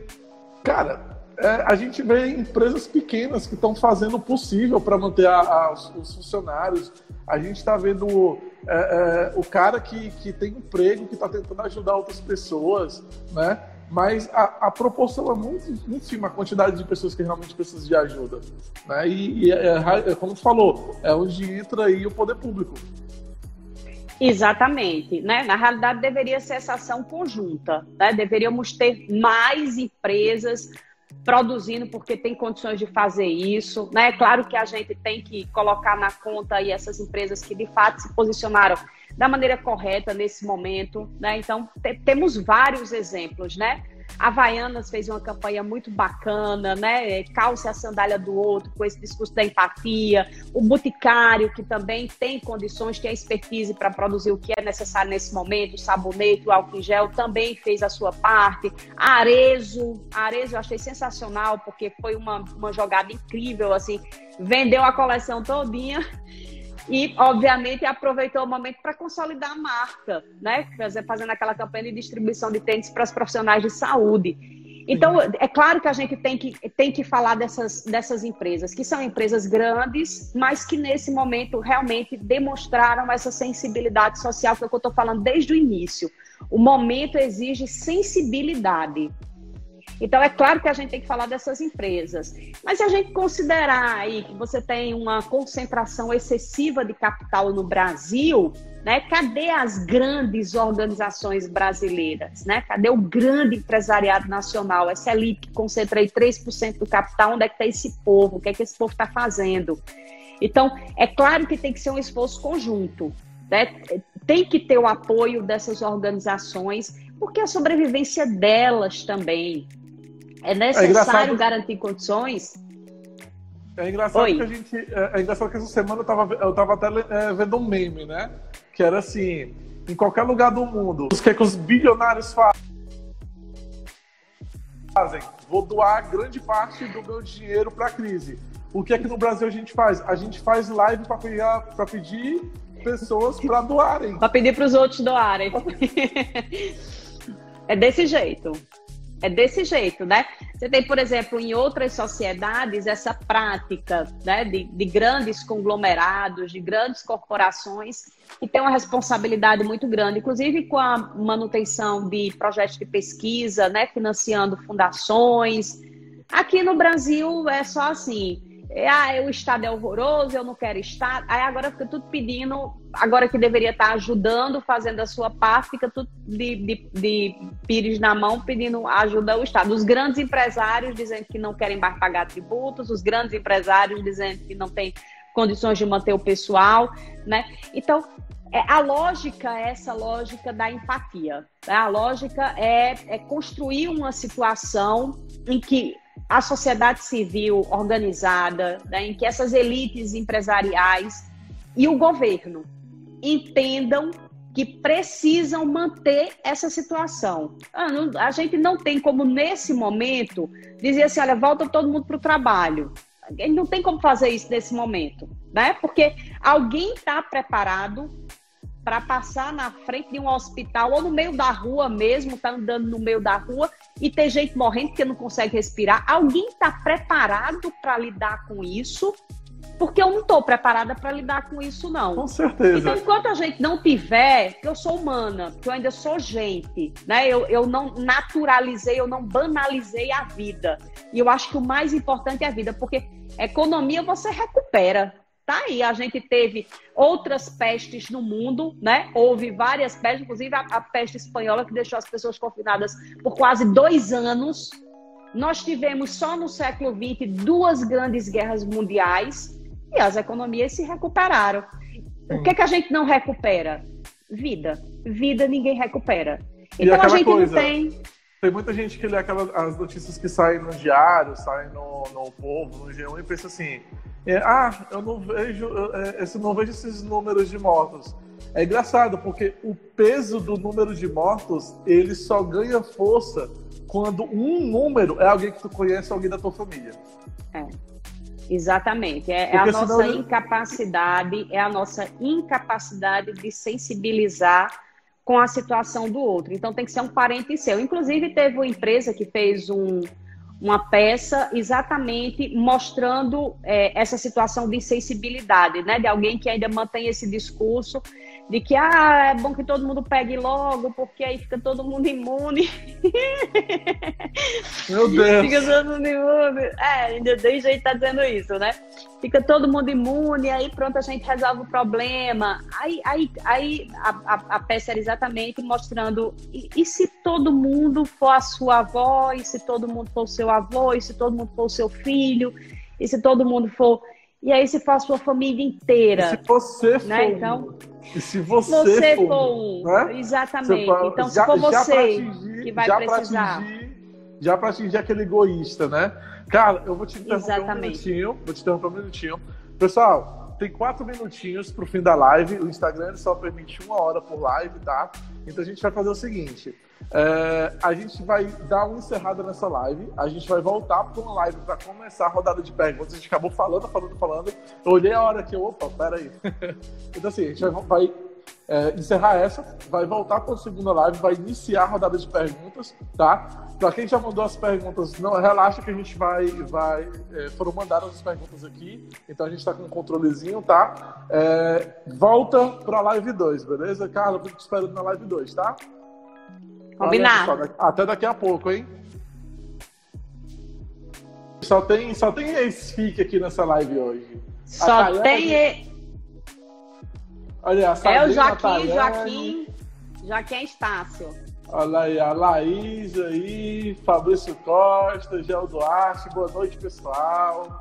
Cara, é, a gente vê empresas pequenas que estão fazendo o possível para manter a, a, os, os, funcionários. A gente está vendo é, é, o cara que, que tem emprego, que está tentando ajudar outras pessoas, né? Mas a, a proporção é muito ínfima a quantidade de pessoas que realmente precisam de ajuda. Né? E, e é, é, é como você falou, é onde entra aí o poder público. Exatamente, né? Na realidade deveria ser essa ação conjunta, né? Deveríamos ter mais empresas produzindo porque tem condições de fazer isso, né? Claro que a gente tem que colocar na conta aí essas empresas que de fato se posicionaram da maneira correta nesse momento, né? Então temos vários exemplos, né? Havaianas fez uma campanha muito bacana, né? Calce a sandália do outro, com esse discurso da empatia. O Boticário, que também tem condições, tem expertise para produzir o que é necessário nesse momento, o sabonete, o álcool em gel, também fez a sua parte. A Arezo, Arezo eu achei sensacional, porque foi uma, uma jogada incrível, assim, vendeu a coleção todinha e, obviamente, aproveitou o momento para consolidar a marca, né? Fazendo aquela campanha de distribuição de tênis para os profissionais de saúde. Então, é claro que a gente tem que, tem que falar dessas, dessas empresas, que são empresas grandes, mas que nesse momento realmente demonstraram essa sensibilidade social, que é o que eu estou falando desde o início. O momento exige sensibilidade. Então, é claro que a gente tem que falar dessas empresas. Mas se a gente considerar aí que você tem uma concentração excessiva de capital no Brasil, né? Cadê as grandes organizações brasileiras? Né? Cadê o grande empresariado nacional? Essa elite que concentra aí 3% do capital, onde é que está esse povo? O que é que esse povo está fazendo? Então, é claro que tem que ser um esforço conjunto. Né? Tem que ter o apoio dessas organizações, porque a sobrevivência delas também. É necessário é garantir condições. É engraçado Oi. que a gente. É, é, engraçado que essa semana eu tava, eu tava até é, vendo um meme, né? Que era assim: em qualquer lugar do mundo, o que é que os bilionários fazem? Vou doar grande parte do meu dinheiro para a crise. O que é que no Brasil a gente faz? A gente faz live para pedir pessoas para doarem. Para pedir para os outros doarem. é desse jeito. É desse jeito, né? Você tem, por exemplo, em outras sociedades, essa prática né, de, de grandes conglomerados, de grandes corporações, que tem uma responsabilidade muito grande, inclusive com a manutenção de projetos de pesquisa, né, financiando fundações. Aqui no Brasil é só assim ah, o Estado é horroroso, eu não quero Estado. Aí agora fica tudo pedindo, agora que deveria estar ajudando, fazendo a sua parte, fica tudo de, de, de pires na mão pedindo ajuda ao Estado. Os grandes empresários dizendo que não querem mais pagar tributos, os grandes empresários dizendo que não têm condições de manter o pessoal, né? Então, é, a lógica é essa lógica da empatia. Né? A lógica é, é construir uma situação em que a sociedade civil organizada, né, em que essas elites empresariais e o governo entendam que precisam manter essa situação. Ah, a gente não tem como, nesse momento, dizer assim: olha, volta todo mundo para o trabalho. Não tem como fazer isso nesse momento, né? Porque alguém está preparado para passar na frente de um hospital ou no meio da rua mesmo, tá andando no meio da rua e ter gente morrendo porque não consegue respirar. Alguém está preparado para lidar com isso? Porque eu não estou preparada para lidar com isso, não. Com certeza. Então, enquanto a gente não tiver, eu sou humana, que eu ainda sou gente, né? Eu, eu não naturalizei, eu não banalizei a vida. E eu acho que o mais importante é a vida, porque economia você recupera. Tá aí, a gente teve outras pestes no mundo, né? Houve várias pestes, inclusive a, a peste espanhola, que deixou as pessoas confinadas por quase dois anos. Nós tivemos só no século XX duas grandes guerras mundiais e as economias se recuperaram. O que, é que a gente não recupera? Vida. Vida ninguém recupera. Então a gente coisa, não tem. Tem muita gente que lê aquelas, as notícias que saem no diário, saem no, no Povo, no G1 e pensa assim: é, ah, eu não vejo, eu, é, não vejo esses números de mortos. É engraçado, porque o peso do número de mortos, ele só ganha força quando um número é alguém que tu conhece, alguém da tua família. É. Exatamente. É, é a nossa incapacidade, é a nossa incapacidade de sensibilizar com a situação do outro. Então tem que ser um parente seu. Inclusive, teve uma empresa que fez um, uma peça exatamente mostrando é, essa situação de insensibilidade, né? De alguém que ainda mantém esse discurso de que ah, é bom que todo mundo pegue logo, porque aí fica todo mundo imune. Meu Deus! Fica todo mundo imune. É, ainda tem jeito tá dizendo isso, né? Fica todo mundo imune, aí pronto, a gente resolve o problema. Aí, aí, aí a, a, a peça era exatamente mostrando e, e se todo mundo for a sua avó, e se todo mundo for o seu avô, e se todo mundo for o seu filho, e se todo mundo for e aí se for a sua família inteira. E se você for né? então, e se você, você for, for um, né? exatamente. Você, então se for você atingir, que vai já precisar. Atingir, já para atingir aquele egoísta, né? Cara, eu vou te interromper exatamente. um minutinho. Vou te interromper um minutinho. Pessoal, tem quatro minutinhos pro fim da live. O Instagram só permite uma hora por live, tá? Então a gente vai fazer o seguinte: é, a gente vai dar uma encerrada nessa live. A gente vai voltar para uma live para começar a rodada de perguntas. A gente acabou falando, falando, falando. Eu olhei a hora que eu, opa, peraí. então assim, a gente vai, vai é, encerrar essa, vai voltar para a segunda live, vai iniciar a rodada de perguntas, tá? Para quem já mandou as perguntas, não relaxa que a gente vai, vai é, foram mandadas as perguntas aqui, então a gente está com um controlezinho, tá? É, volta para a live 2, beleza? Carla, fico esperando na live 2, tá? Combinado. Até daqui a pouco, hein? Só tem, só tem esse fique aqui nessa live hoje. Só tem. Olha, a é o Joaquim, Joaquim, Joaquim Estácio. Olha aí, a Laís aí, Fabrício Costa, Gel Duarte, boa noite, pessoal.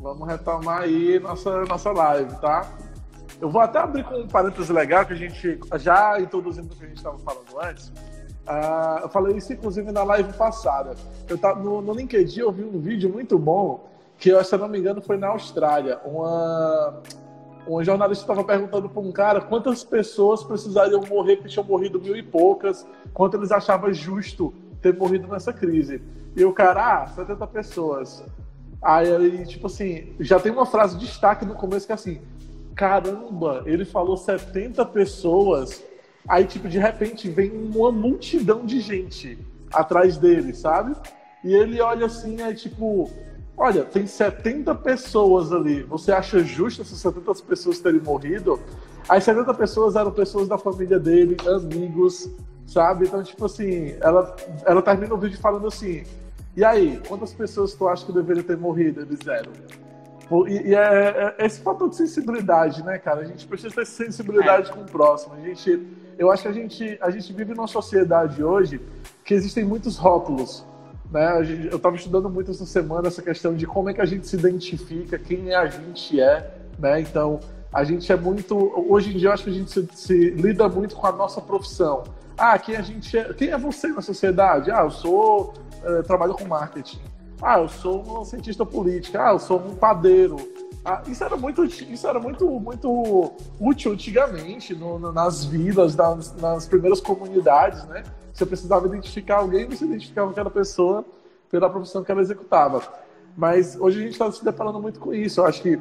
Vamos retomar aí nossa, nossa live, tá? Eu vou até abrir com um parênteses legal que a gente já introduzindo o que a gente estava falando antes. Uh, eu falei isso inclusive na live passada. Eu tava, no, no LinkedIn eu vi um vídeo muito bom que, se eu não me engano, foi na Austrália. Uma, um jornalista estava perguntando para um cara quantas pessoas precisariam morrer, que tinham morrido mil e poucas, quanto eles achavam justo ter morrido nessa crise. E o cara, ah, 70 pessoas. Aí, tipo assim, já tem uma frase de destaque no começo que é assim: caramba, ele falou 70 pessoas. Aí, tipo, de repente vem uma multidão de gente atrás dele, sabe? E ele olha assim, aí, tipo, olha, tem 70 pessoas ali. Você acha justo essas 70 pessoas terem morrido? As 70 pessoas eram pessoas da família dele, amigos, sabe? Então, tipo assim, ela, ela termina o vídeo falando assim: e aí, quantas pessoas tu acha que deveriam ter morrido? Eles zero. E, e é, é, é, esse fator de sensibilidade, né, cara? A gente precisa ter sensibilidade é. com o próximo. A gente, eu acho que a gente, a gente vive numa sociedade hoje que existem muitos rótulos né? Eu estava estudando muito essa semana essa questão de como é que a gente se identifica, quem é a gente é, né? Então, A gente é muito. Hoje em dia, eu acho que a gente se, se lida muito com a nossa profissão. Ah, quem a gente é, quem é você na sociedade? Ah, eu sou. É, trabalho com marketing. Ah, eu sou um cientista político. Ah, eu sou um padeiro. Ah, isso era muito, isso era muito, muito útil antigamente no, no, nas vilas, nas, nas, primeiras comunidades, né? Você precisava identificar alguém, você identificava aquela pessoa pela profissão que ela executava. Mas hoje a gente está se deparando muito com isso. Eu acho que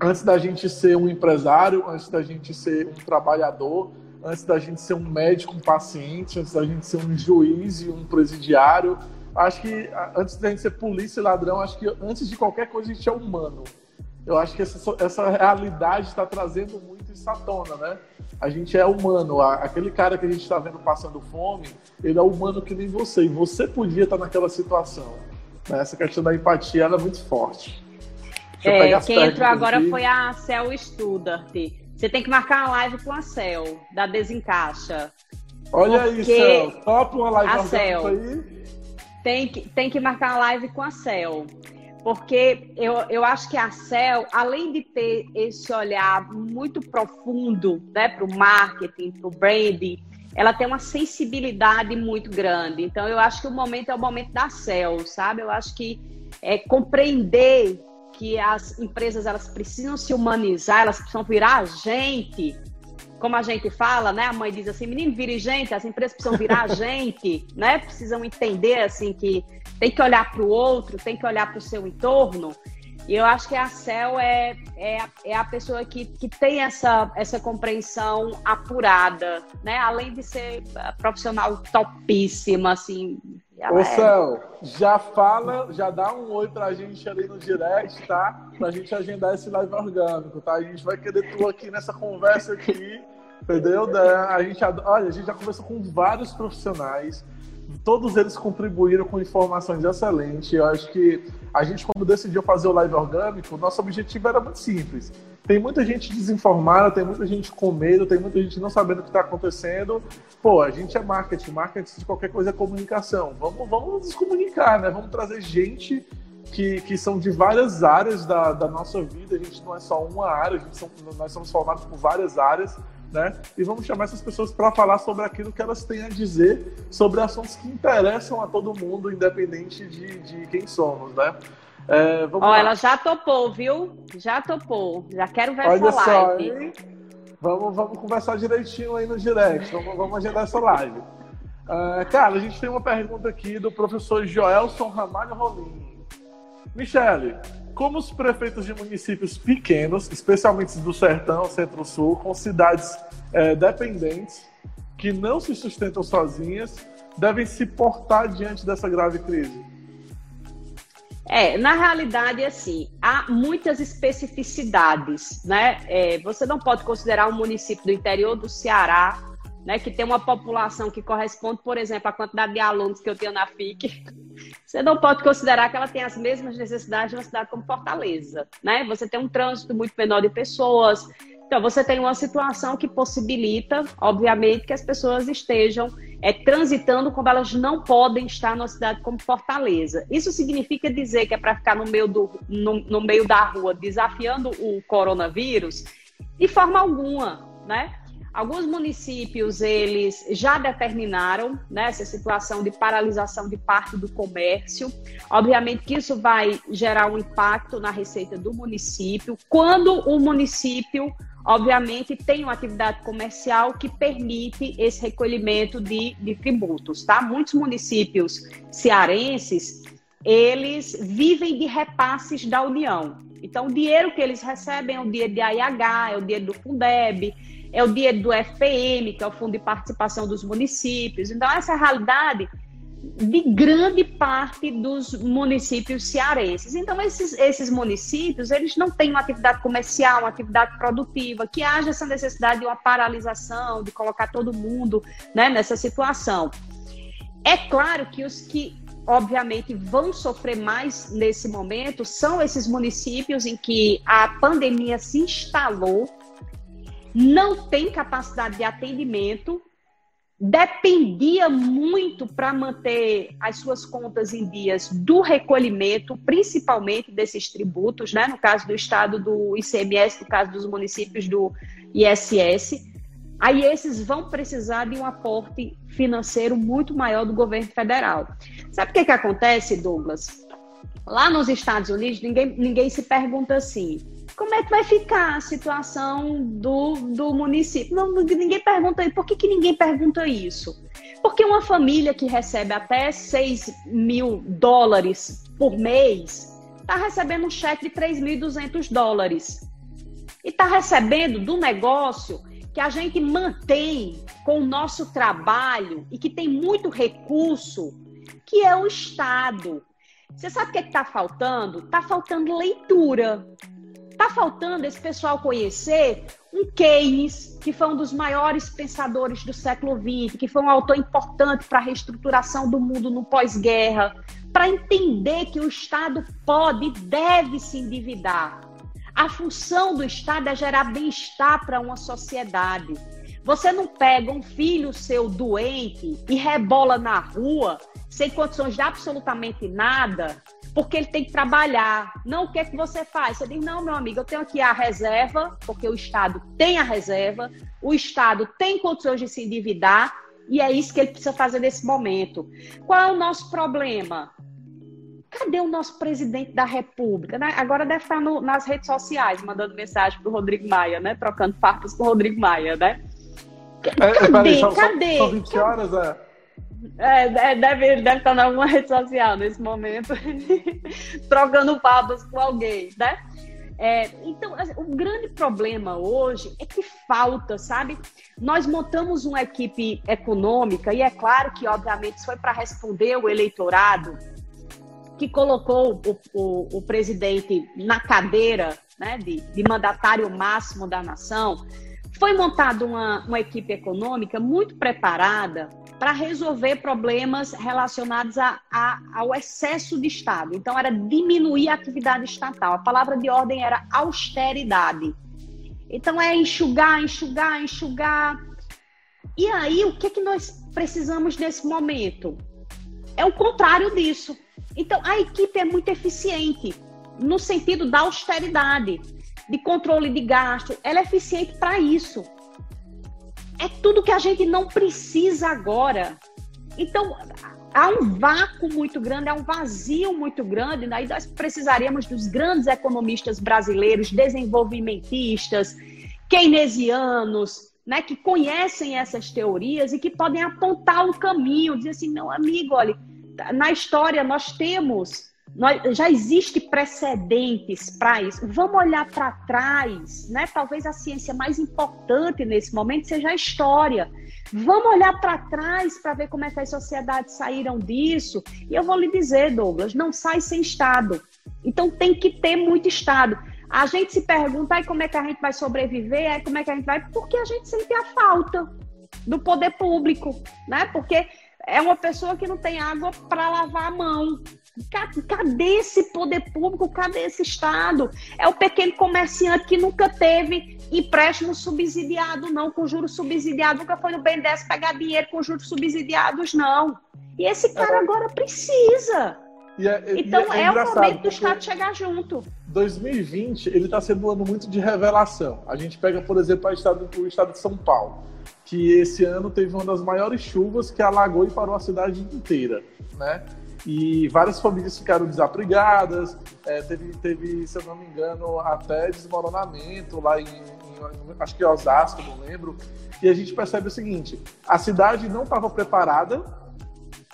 antes da gente ser um empresário, antes da gente ser um trabalhador, antes da gente ser um médico, um paciente, antes da gente ser um juiz e um presidiário, acho que antes da gente ser polícia e ladrão, acho que antes de qualquer coisa a gente é humano eu acho que essa, essa realidade está trazendo muito isso à tona, né? A gente é humano. Aquele cara que a gente está vendo passando fome, ele é humano que nem você. E você podia estar naquela situação. Né? Essa questão da empatia é muito forte. É, quem entrou agora aqui. foi a Cel Studart. Você tem que marcar uma live com a Cel, da Desencaixa. Olha aí, Cel. Topa uma live a Cel. aí. Tem que, tem que marcar uma live com a Cel porque eu, eu acho que a Cel, além de ter esse olhar muito profundo né, para o marketing, para o branding, ela tem uma sensibilidade muito grande. Então, eu acho que o momento é o momento da Cel, sabe? Eu acho que é compreender que as empresas elas precisam se humanizar, elas precisam virar gente como a gente fala, né? A mãe diz assim, menino, vire gente, as empresas precisam virar gente, né? Precisam entender, assim, que tem que olhar para o outro, tem que olhar para o seu entorno. E eu acho que a Cel é, é, é a pessoa que, que tem essa, essa compreensão apurada, né? Além de ser profissional topíssima, assim. Ô, é... Cel, já fala, já dá um oi pra gente ali no direct, tá? Pra gente agendar esse live orgânico, tá? A gente vai querer tu aqui nessa conversa aqui, entendeu? A gente, olha, a gente já conversou com vários profissionais, todos eles contribuíram com informações excelentes. Eu acho que a gente, quando decidiu fazer o live orgânico, nosso objetivo era muito simples. Tem muita gente desinformada, tem muita gente com medo, tem muita gente não sabendo o que está acontecendo. Pô, a gente é marketing, marketing de qualquer coisa é comunicação. Vamos, vamos nos comunicar, né? Vamos trazer gente que, que são de várias áreas da, da nossa vida. A gente não é só uma área, a gente são, nós somos formados por várias áreas né? E vamos chamar essas pessoas para falar sobre aquilo que elas têm a dizer sobre assuntos que interessam a todo mundo, independente de, de quem somos, né? É, Ó, ela já topou, viu? Já topou. Já quero ver Olha essa só, live. Hein? Vamos, vamos conversar direitinho aí no direct. Vamos, vamos agendar essa live. Uh, cara, a gente tem uma pergunta aqui do professor Joelson Ramalho Rolim. Michele, como os prefeitos de municípios pequenos, especialmente do Sertão, Centro-Sul, com cidades é, dependentes, que não se sustentam sozinhas, devem se portar diante dessa grave crise? É, na realidade, assim, há muitas especificidades, né? É, você não pode considerar um município do interior do Ceará, né, que tem uma população que corresponde, por exemplo, à quantidade de alunos que eu tenho na FIC, você não pode considerar que ela tem as mesmas necessidades de uma cidade como Fortaleza, né? Você tem um trânsito muito menor de pessoas, então você tem uma situação que possibilita, obviamente, que as pessoas estejam é, transitando como elas não podem estar numa cidade como Fortaleza. Isso significa dizer que é para ficar no meio, do, no, no meio da rua desafiando o coronavírus? De forma alguma, né? Alguns municípios eles já determinaram né, essa situação de paralisação de parte do comércio. Obviamente que isso vai gerar um impacto na receita do município. Quando o município, obviamente, tem uma atividade comercial que permite esse recolhimento de, de tributos, tá? Muitos municípios cearenses eles vivem de repasses da União. Então, o dinheiro que eles recebem é o dinheiro de AIH, é o dinheiro do Fundeb, é o dia do FPM, que é o Fundo de Participação dos Municípios. Então, essa é realidade de grande parte dos municípios cearenses. Então, esses, esses municípios, eles não têm uma atividade comercial, uma atividade produtiva, que haja essa necessidade de uma paralisação, de colocar todo mundo né, nessa situação. É claro que os que, obviamente, vão sofrer mais nesse momento são esses municípios em que a pandemia se instalou não tem capacidade de atendimento dependia muito para manter as suas contas em dias do recolhimento, principalmente desses tributos, né? no caso do estado do ICMS, no caso dos municípios do ISS. Aí esses vão precisar de um aporte financeiro muito maior do governo federal. Sabe o que, que acontece, Douglas? Lá nos Estados Unidos, ninguém, ninguém se pergunta assim: como é que vai ficar a situação do, do município? Não, ninguém pergunta, por que, que ninguém pergunta isso? Porque uma família que recebe até 6 mil dólares por mês está recebendo um cheque de 3.200 dólares. E está recebendo do negócio que a gente mantém com o nosso trabalho e que tem muito recurso, que é o Estado. Você sabe o que é está faltando? Está faltando leitura. Está faltando esse pessoal conhecer um Keynes, que foi um dos maiores pensadores do século XX, que foi um autor importante para a reestruturação do mundo no pós-guerra, para entender que o Estado pode e deve se endividar. A função do Estado é gerar bem-estar para uma sociedade. Você não pega um filho seu doente e rebola na rua sem condições de absolutamente nada porque ele tem que trabalhar. Não o que é que você faz? Você diz, não, meu amigo, eu tenho aqui a reserva, porque o Estado tem a reserva, o Estado tem condições de se endividar, e é isso que ele precisa fazer nesse momento. Qual é o nosso problema? Cadê o nosso presidente da República? Né? Agora deve estar no, nas redes sociais, mandando mensagem para o Rodrigo Maia, né? Trocando farpas com o Rodrigo Maia, né? É, cadê? Peraí, só, cadê? São 20 horas, é? É, é, deve, deve estar em alguma rede social nesse momento, trocando papas com alguém, né? É, então, assim, o grande problema hoje é que falta, sabe? Nós montamos uma equipe econômica, e é claro que, obviamente, isso foi para responder o eleitorado que colocou o, o, o presidente na cadeira né, de, de mandatário máximo da nação. Foi montada uma, uma equipe econômica muito preparada para resolver problemas relacionados a, a, ao excesso de Estado. Então, era diminuir a atividade estatal. A palavra de ordem era austeridade. Então, é enxugar, enxugar, enxugar. E aí, o que, é que nós precisamos nesse momento? É o contrário disso. Então, a equipe é muito eficiente no sentido da austeridade, de controle de gasto. Ela é eficiente para isso é tudo que a gente não precisa agora. Então, há um vácuo muito grande, há um vazio muito grande, né? nós precisaríamos dos grandes economistas brasileiros, desenvolvimentistas, keynesianos, né, que conhecem essas teorias e que podem apontar o caminho, dizer assim, meu amigo, olha, na história nós temos nós, já existe precedentes para isso. Vamos olhar para trás, né? Talvez a ciência mais importante nesse momento seja a história. Vamos olhar para trás para ver como é que as sociedades saíram disso. E eu vou lhe dizer, Douglas, não sai sem Estado. Então tem que ter muito Estado. A gente se pergunta aí como é que a gente vai sobreviver, aí como é que a gente vai, porque a gente sente a falta do poder público, né? Porque é uma pessoa que não tem água para lavar a mão. Cadê esse poder público? Cadê esse Estado? É o pequeno comerciante que nunca teve empréstimo subsidiado, não, com juros subsidiados, nunca foi no BNDES pegar dinheiro com juros subsidiados, não. E esse cara é. agora precisa. É, então é, é, o momento do Estado chegar junto. 2020 ele está sendo um ano muito de revelação. A gente pega, por exemplo, o estado, o estado de São Paulo, que esse ano teve uma das maiores chuvas que alagou e parou a cidade inteira, né? E várias famílias ficaram desabrigadas, é, teve, teve, se eu não me engano, até desmoronamento lá em, em acho que Osasco, não lembro, e a gente percebe o seguinte, a cidade não estava preparada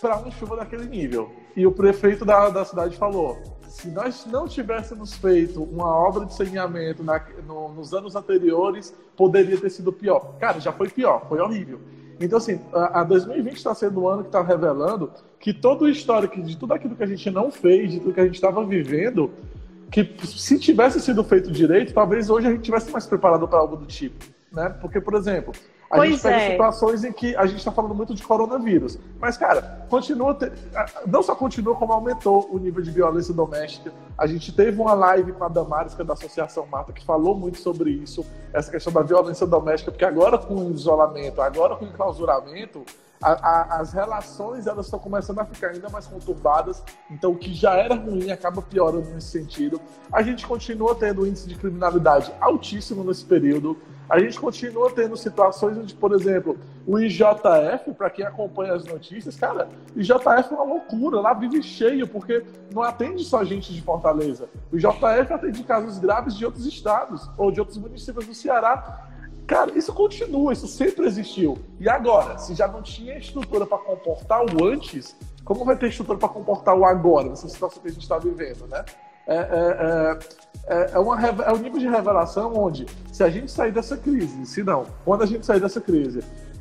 para uma chuva daquele nível, e o prefeito da, da cidade falou, se nós não tivéssemos feito uma obra de saneamento na, no, nos anos anteriores, poderia ter sido pior. Cara, já foi pior, foi horrível. Então, assim, a, a 2020 está sendo um ano que está revelando que todo o histórico de tudo aquilo que a gente não fez, de tudo que a gente estava vivendo, que se tivesse sido feito direito, talvez hoje a gente tivesse mais preparado para algo do tipo, né? Porque, por exemplo, A pois gente pega é. situações em que a gente está falando muito de coronavírus. Mas, cara, continua. Te... Não só continua, como aumentou o nível de violência doméstica. A gente teve uma live com a Damares, que é da Associação Mata, que falou muito sobre isso, essa questão da violência doméstica, porque agora com o isolamento, agora com o enclausuramento, a, a, as relações elas estão começando a ficar ainda mais conturbadas, então o que já era ruim acaba piorando nesse sentido. A gente continua tendo índice de criminalidade altíssimo nesse período. A gente continua tendo situações onde, por exemplo, o IJF, para quem acompanha as notícias, cara, IJF é uma loucura, lá vive cheio, porque não atende só gente de Fortaleza. O IJF atende casos graves de outros estados ou de outros municípios do Ceará. Cara, isso continua, isso sempre existiu. E agora, se já não tinha estrutura para comportar o antes, como vai ter estrutura para comportar o agora, nessa situação que a gente está vivendo, né? É, é, é, é, uma, é um nível de revelação onde, se a gente sair dessa crise, se não, quando a gente sair dessa crise,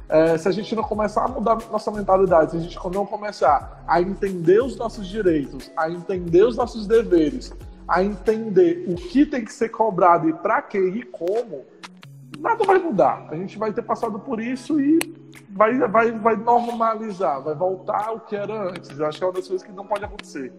é, se a gente não começar a mudar nossa mentalidade, se a gente não começar a entender os nossos direitos, a entender os nossos deveres, a entender o que tem que ser cobrado e para que e como, nada vai mudar. A gente vai ter passado por isso e vai, vai, vai normalizar, vai voltar ao que era antes. Eu acho que é uma das coisas que não pode acontecer.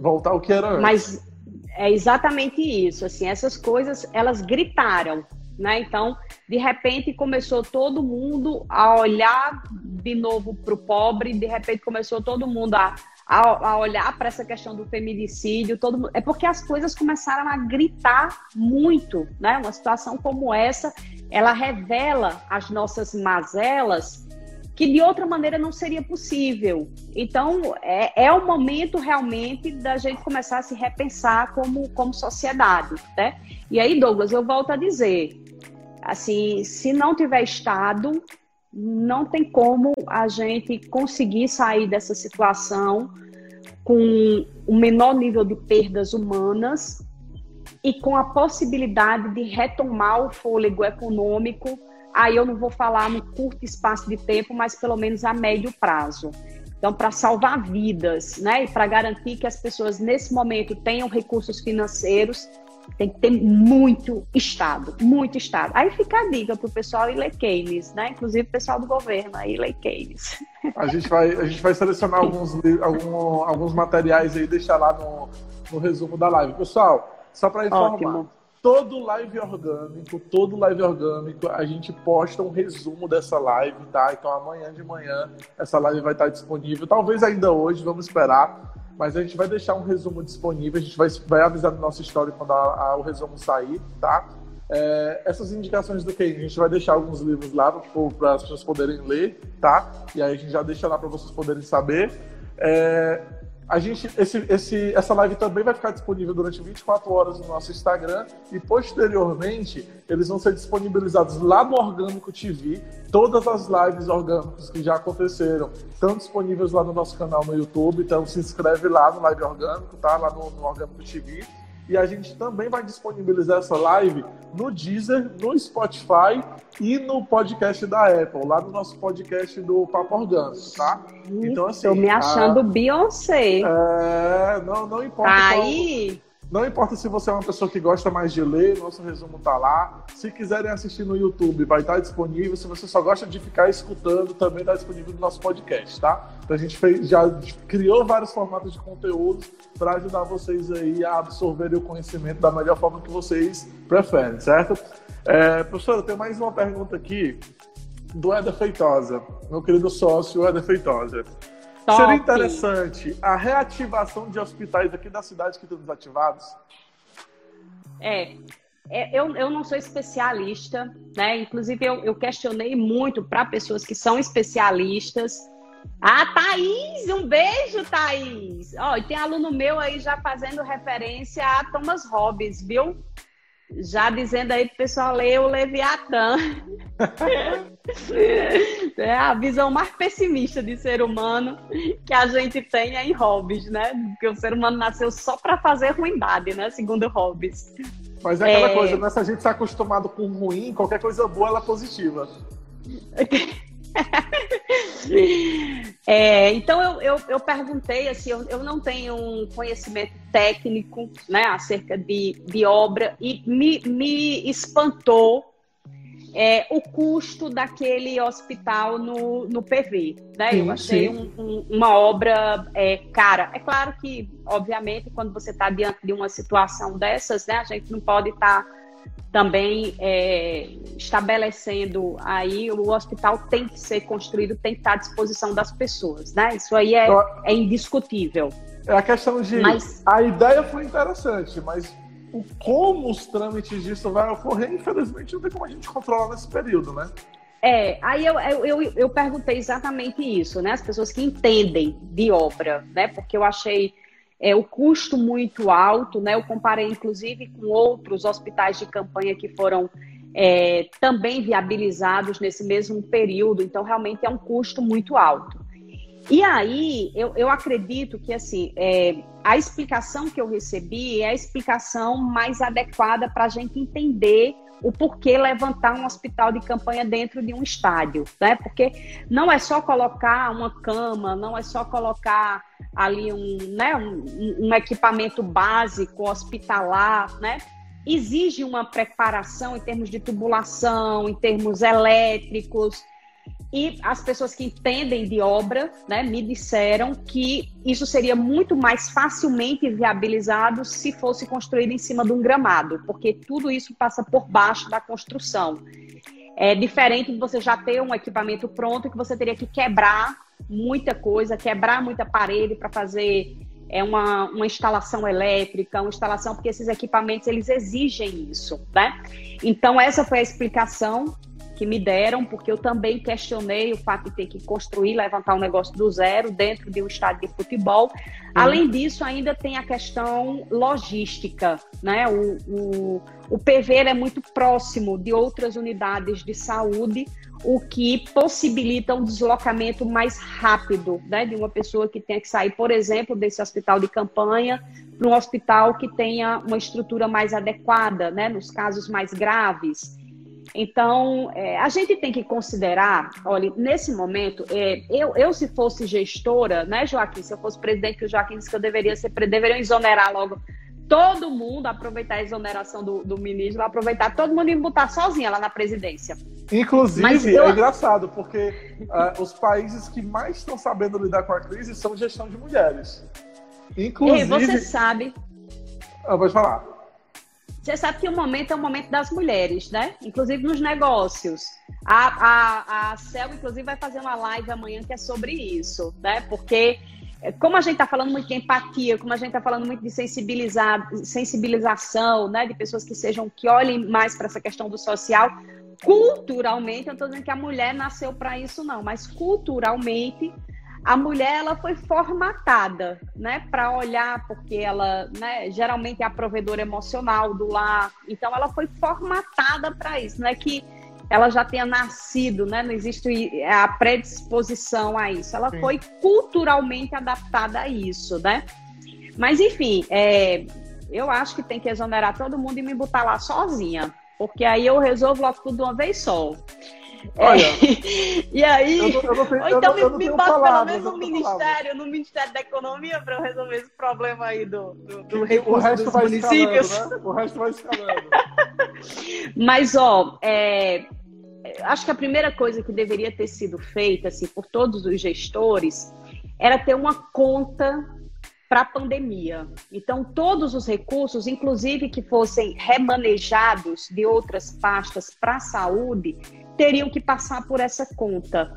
Voltar ao que era antes. Mas é exatamente isso. Assim, essas coisas elas gritaram, né? Então, de repente começou todo mundo a olhar de novo para o pobre. De repente começou todo mundo a a, a olhar para essa questão do feminicídio, todo é porque as coisas começaram a gritar muito, né? Uma situação como essa, ela revela as nossas mazelas que de outra maneira não seria possível. Então, é, é o momento realmente da gente começar a se repensar como, como sociedade, né? E aí, Douglas, eu volto a dizer, assim, se não tiver Estado, não tem como a gente conseguir sair dessa situação com o menor nível de perdas humanas e com a possibilidade de retomar o fôlego econômico. Aí eu não vou falar no curto espaço de tempo, mas pelo menos a médio prazo. Então, para salvar vidas, né, e para garantir que as pessoas nesse momento tenham recursos financeiros tem que ter muito Estado, muito Estado. Aí fica a dica para o pessoal ir ler Keynes, né? Inclusive o pessoal do governo aí ler Keynes. A gente vai, a gente vai selecionar alguns, algum, alguns materiais aí e deixar lá no, no resumo da live. Pessoal, só para informar, Ótimo. Todo live orgânico, todo live orgânico, a gente posta um resumo dessa live, tá? Então amanhã de manhã essa live vai estar disponível, talvez ainda hoje, vamos esperar mas a gente vai deixar um resumo disponível, a gente vai, vai avisar no nosso história quando a, a, o resumo sair, tá? É, essas indicações do que a gente vai deixar alguns livros lá para as pessoas poderem ler, tá? E aí a gente já deixa lá para vocês poderem saber. É, a gente, esse, esse, essa live também vai ficar disponível durante 24 horas no nosso Instagram e posteriormente eles vão ser disponibilizados lá no Orgânico TV. Todas as lives orgânicas que já aconteceram estão disponíveis lá no nosso canal no YouTube. Então se inscreve lá no Live Orgânico, tá? Lá no, no Orgânico TV. E a gente também vai disponibilizar essa live no Deezer, no Spotify e no podcast da Apple, lá no nosso podcast do Papo Orgânico, tá? Então, assim. Tô me achando a... Beyoncé. É, não, não importa. Tá aí. Não importa se você é uma pessoa que gosta mais de ler, nosso resumo tá lá. Se quiserem assistir no YouTube, vai estar disponível. Se você só gosta de ficar escutando, também está disponível no nosso podcast, tá? Então a gente fez, já criou vários formatos de conteúdo para ajudar vocês aí a absorverem o conhecimento da melhor forma que vocês preferem, certo? É, professora, eu tenho mais uma pergunta aqui do Eder Feitosa, meu querido sócio Eder Feitosa. Top. Seria interessante a reativação de hospitais aqui da cidade que estão desativados? É, é, eu, eu não sou especialista, né? Inclusive, eu, eu questionei muito para pessoas que são especialistas. Ah, Thaís, um beijo, Thaís. Ó, e tem aluno meu aí já fazendo referência a Thomas Hobbes, viu? Já dizendo aí pro pessoal ler o Leviatã. é a visão mais pessimista de ser humano que a gente tem é em Hobbes, né? Porque o ser humano nasceu só para fazer ruindade, né? Segundo Hobbes. Mas é aquela é... coisa, né? Se a gente está acostumado com ruim, qualquer coisa boa ela é positiva. é, então eu, eu, eu, perguntei assim, eu, eu, não tenho um conhecimento técnico né, acerca de, de obra e me, me espantou é, o custo daquele hospital no, no PV. Né? Sim, Eu achei um, um, uma obra é, cara. É claro que, obviamente, quando você está diante de uma situação dessas, né, a gente não pode estar tá também é, estabelecendo aí o hospital tem que ser construído, tem que estar à disposição das pessoas, né? Isso aí é, é indiscutível. É a questão de mas, a ideia foi interessante, mas o como os trâmites disso vai ocorrer, infelizmente, não tem como a gente controlar nesse período, né? É, aí eu, eu, eu, eu perguntei exatamente isso, né? As pessoas que entendem de obra, né? Porque eu achei é, o custo muito alto, né? Eu comparei, inclusive, com outros hospitais de campanha que foram é, também viabilizados nesse mesmo período, então realmente é um custo muito alto. E aí, eu, eu acredito que assim, é, a explicação que eu recebi é a explicação mais adequada para a gente entender o porquê levantar um hospital de campanha dentro de um estádio, né? Porque não é só colocar uma cama, não é só colocar ali um, né, um, um equipamento básico hospitalar, né? Exige uma preparação em termos de tubulação, em termos elétricos, e as pessoas que entendem de obra né, me disseram que isso seria muito mais facilmente viabilizado se fosse construído em cima de um gramado, porque tudo isso passa por baixo da construção. É diferente de você já ter um equipamento pronto que você teria que quebrar muita coisa, quebrar muita parede para fazer é uma, uma instalação elétrica, uma instalação, porque esses equipamentos eles exigem isso, né? Então, essa foi a explicação que me deram, porque eu também questionei o fato de ter que construir, levantar um negócio do zero dentro de um estádio de futebol. Uhum. Além disso, ainda tem a questão logística, né? O, o, o PV é muito próximo de outras unidades de saúde, o que possibilita um deslocamento mais rápido, né? De uma pessoa que tenha que sair, por exemplo, desse hospital de campanha para um hospital que tenha uma estrutura mais adequada, né? Nos casos mais graves. Então, é, a gente tem que considerar, olha, nesse momento, é, eu, eu se fosse gestora, né, Joaquim, se eu fosse presidente, que o Joaquim disse que eu deveria ser, deveriam exonerar logo todo mundo, aproveitar a exoneração do, do ministro, aproveitar todo mundo e botar sozinha lá na presidência. Inclusive, eu... é engraçado, porque uh, os países que mais estão sabendo lidar com a crise são gestão de mulheres. Inclusive... E você sabe... Ah, pode falar. Você sabe que o momento é o momento das mulheres, né? Inclusive nos negócios. A, a, a CEL, inclusive, vai fazer uma live amanhã que é sobre isso, né? Porque é, como a gente está falando muito de empatia, como a gente está falando muito de sensibilizar, sensibilização, né, de pessoas que sejam que olhem mais para essa questão do social, culturalmente, eu estou dizendo que a mulher nasceu para isso não, mas culturalmente a mulher ela foi formatada, né, para olhar porque ela, né, geralmente é a provedora emocional do lar, então ela foi formatada para isso, não é que ela já tenha nascido, né, não existe a predisposição a isso, ela Sim. foi culturalmente adaptada a isso, né? Mas enfim, é, eu acho que tem que exonerar todo mundo e me botar lá sozinha, porque aí eu resolvo logo tudo de uma vez só. Olha, é, e aí, eu não, eu não ou então não, me, me bota pelo menos no ministério, no Ministério da Economia, para eu resolver esse problema aí do, do, do recurso o resto dos vai municípios. Escalando, né? O resto vai escalando. Mas, ó, é, acho que a primeira coisa que deveria ter sido feita, assim, por todos os gestores, era ter uma conta para a pandemia. Então, todos os recursos, inclusive que fossem remanejados de outras pastas para a saúde, teriam que passar por essa conta.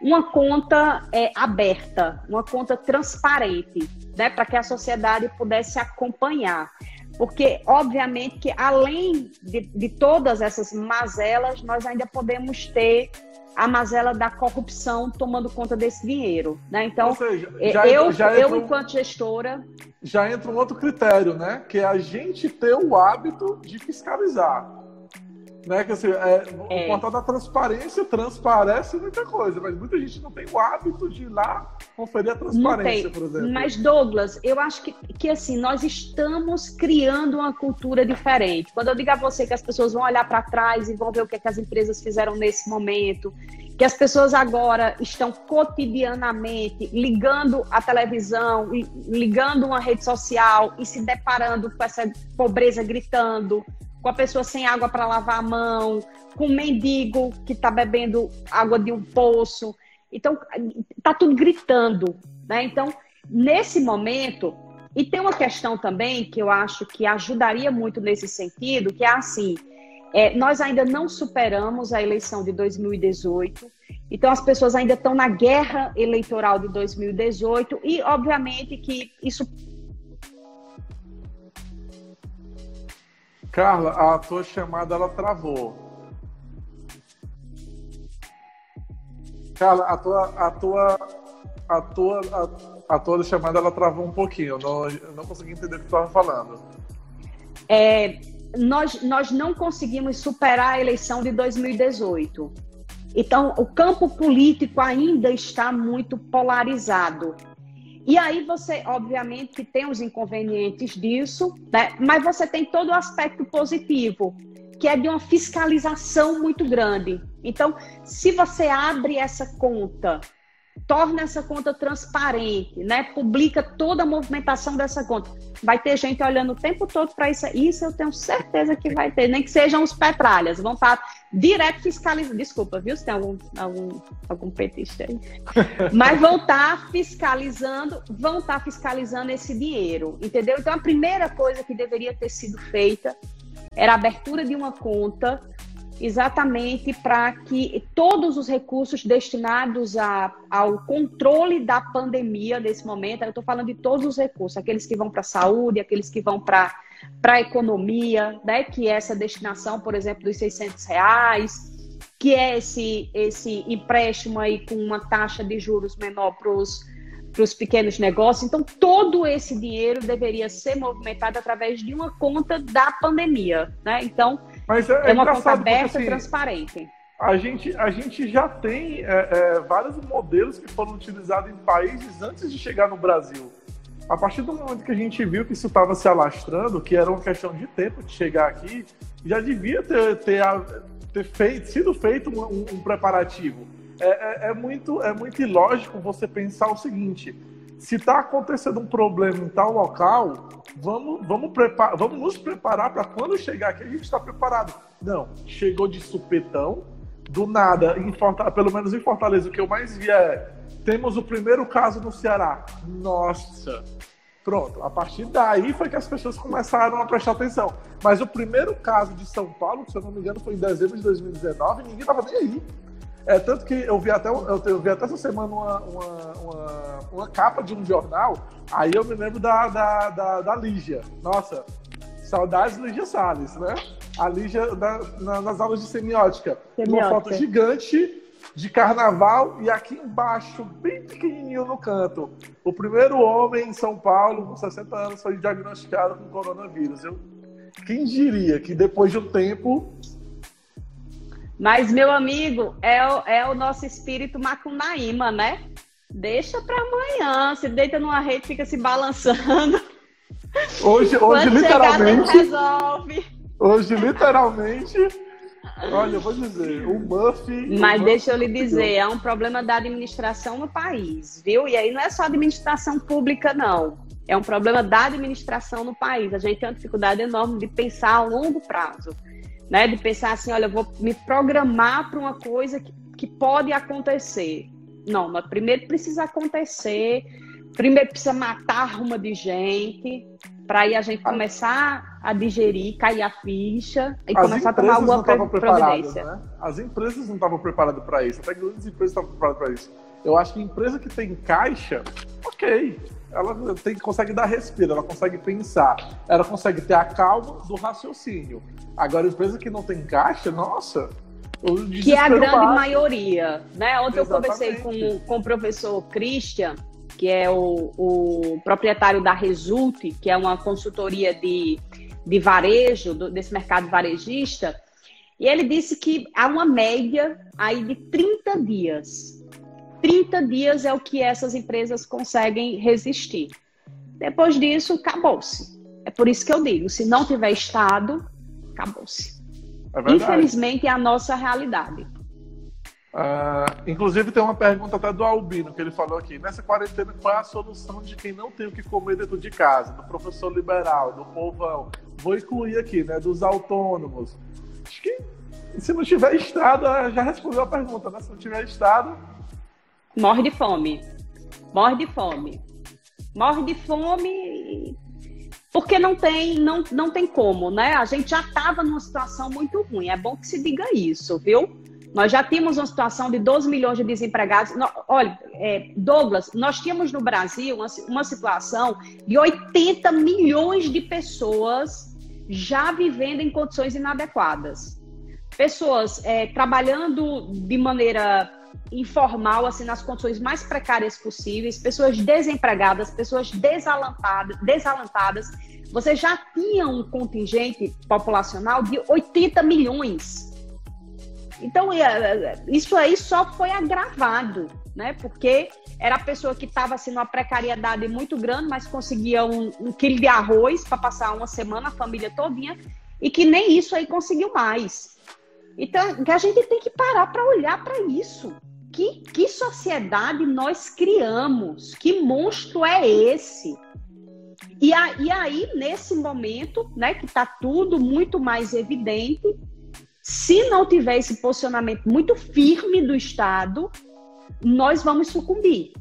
Uma conta é, aberta, uma conta transparente, né, para que a sociedade pudesse acompanhar. Porque, obviamente, que além de, de todas essas mazelas, nós ainda podemos ter a mazela da corrupção tomando conta desse dinheiro. Né? Então, seja, é, já, eu, já eu enquanto gestora. Já entra um outro critério, né? Que é a gente ter o hábito de fiscalizar. Né? Que, assim, é, é. O portal da transparência transparece muita coisa, mas muita gente não tem o hábito de ir lá conferir a transparência, por exemplo. Mas, Douglas, eu acho que, que assim, nós estamos criando uma cultura diferente. Quando eu digo a você que as pessoas vão olhar para trás e vão ver o que, é que as empresas fizeram nesse momento, que as pessoas agora estão cotidianamente ligando a televisão, ligando uma rede social e se deparando com essa pobreza gritando, com a pessoa sem água para lavar a mão, com o mendigo que está bebendo água de um poço. Então, está tudo gritando. Né? Então, nesse momento, e tem uma questão também que eu acho que ajudaria muito nesse sentido, que é assim, é, nós ainda não superamos a eleição de 2018, então as pessoas ainda estão na guerra eleitoral de 2018 e, obviamente, que isso. Carla, a tua chamada ela travou. Carla, a tua, a tua, a tua, a, a tua chamada ela travou um pouquinho. Eu não, eu não consegui entender o que tu estava falando. É, nós, nós não conseguimos superar a eleição de 2018. Então, o campo político ainda está muito polarizado. E aí você, obviamente, que tem os inconvenientes disso, né? mas você tem todo o aspecto positivo, que é de uma fiscalização muito grande. Então, se você abre essa conta torna essa conta transparente, né? Publica toda a movimentação dessa conta. Vai ter gente olhando o tempo todo para isso. Isso eu tenho certeza que vai ter, nem que sejam os petralhas, vão estar direto fiscalizando. Desculpa, viu? Se tem algum, algum, algum petista aí. Mas vão estar fiscalizando, vão estar fiscalizando esse dinheiro, entendeu? Então a primeira coisa que deveria ter sido feita era a abertura de uma conta exatamente para que todos os recursos destinados a, ao controle da pandemia nesse momento, eu estou falando de todos os recursos, aqueles que vão para a saúde, aqueles que vão para a economia, né, que é essa destinação, por exemplo, dos 600 reais, que é esse, esse empréstimo aí com uma taxa de juros menor para os para os pequenos negócios. Então, todo esse dinheiro deveria ser movimentado através de uma conta da pandemia. Né? Então, Mas é, é uma conta aberta e assim, transparente. A gente, a gente já tem é, é, vários modelos que foram utilizados em países antes de chegar no Brasil. A partir do momento que a gente viu que isso estava se alastrando, que era uma questão de tempo de chegar aqui, já devia ter, ter, ter feito, sido feito um, um preparativo é, é, é, muito, é muito ilógico você pensar o seguinte: se está acontecendo um problema em tal local, vamos, vamos, prepar, vamos nos preparar para quando chegar aqui a gente está preparado. Não, chegou de supetão, do nada, em Fortaleza, pelo menos em Fortaleza, o que eu mais vi é: temos o primeiro caso no Ceará. Nossa! Pronto, a partir daí foi que as pessoas começaram a prestar atenção. Mas o primeiro caso de São Paulo, se eu não me engano, foi em dezembro de 2019, ninguém estava nem aí. É, tanto que eu vi até, eu, vi até essa semana uma, uma, uma, uma, capa de um jornal, aí eu me lembro da, da, da, da Lígia. Nossa, saudades Lígia Salles, né? A Lígia na, nas aulas de semiótica. semiótica. Uma foto gigante de carnaval e aqui embaixo, bem pequenininho no canto, o primeiro homem em São Paulo com 60 anos foi diagnosticado com coronavírus. Eu, quem diria que depois de um tempo mas, meu amigo, é o, é o nosso espírito macunaíma, né? Deixa para amanhã. Se deita numa rede, fica se balançando. Hoje, hoje literalmente. resolve. Hoje, literalmente. Olha, eu vou dizer, o Buffy. Mas deixa eu lhe dizer, é um problema da administração no país, viu? E aí não é só administração pública, não. É um problema da administração no país. A gente tem uma dificuldade enorme de pensar a longo prazo né? De pensar assim, olha, eu vou me programar para uma coisa que, que pode acontecer. Não, mas primeiro precisa acontecer, primeiro precisa matar uma de gente, para aí a gente começar a digerir, cair a ficha e As começar a tomar alguma providência. Né? As empresas não estavam preparadas para isso, até grandes empresas estavam preparadas para isso. Eu acho que empresa que tem caixa, ok, ela tem, consegue dar respiro, ela consegue pensar, ela consegue ter a calma do raciocínio. Agora, empresa que não tem caixa, nossa. Que é a grande básico. maioria. Né? Ontem Exatamente. eu conversei com, com o professor Christian, que é o, o proprietário da Result, que é uma consultoria de, de varejo, do, desse mercado varejista, e ele disse que há uma média aí de 30 dias 30 dias é o que essas empresas conseguem resistir. Depois disso, acabou-se. É por isso que eu digo: se não tiver Estado, acabou-se. É Infelizmente, é a nossa realidade. Uh, inclusive, tem uma pergunta até do Albino, que ele falou aqui. Nessa quarentena, qual é a solução de quem não tem o que comer dentro de casa? Do professor liberal, do povão. vou incluir aqui, né, dos autônomos. Acho que se não tiver Estado, já respondeu a pergunta, né? Se não tiver Estado. Morre de fome. Morre de fome. Morre de fome porque não tem, não, não tem como, né? A gente já estava numa situação muito ruim. É bom que se diga isso, viu? Nós já tínhamos uma situação de 12 milhões de desempregados. olha, é, Douglas, nós tínhamos no Brasil uma, uma situação de 80 milhões de pessoas já vivendo em condições inadequadas. Pessoas é, trabalhando de maneira informal, assim, nas condições mais precárias possíveis, pessoas desempregadas, pessoas desalentadas, desalentadas. Você já tinha um contingente populacional de 80 milhões. Então, é, é, isso aí só foi agravado, né? Porque era a pessoa que estava assim, numa precariedade muito grande, mas conseguia um, um quilo de arroz para passar uma semana, a família todinha, e que nem isso aí conseguiu mais. Então, que a gente tem que parar para olhar para isso. Que, que sociedade nós criamos? Que monstro é esse? E, a, e aí, nesse momento, né, que está tudo muito mais evidente, se não tiver esse posicionamento muito firme do Estado, nós vamos sucumbir.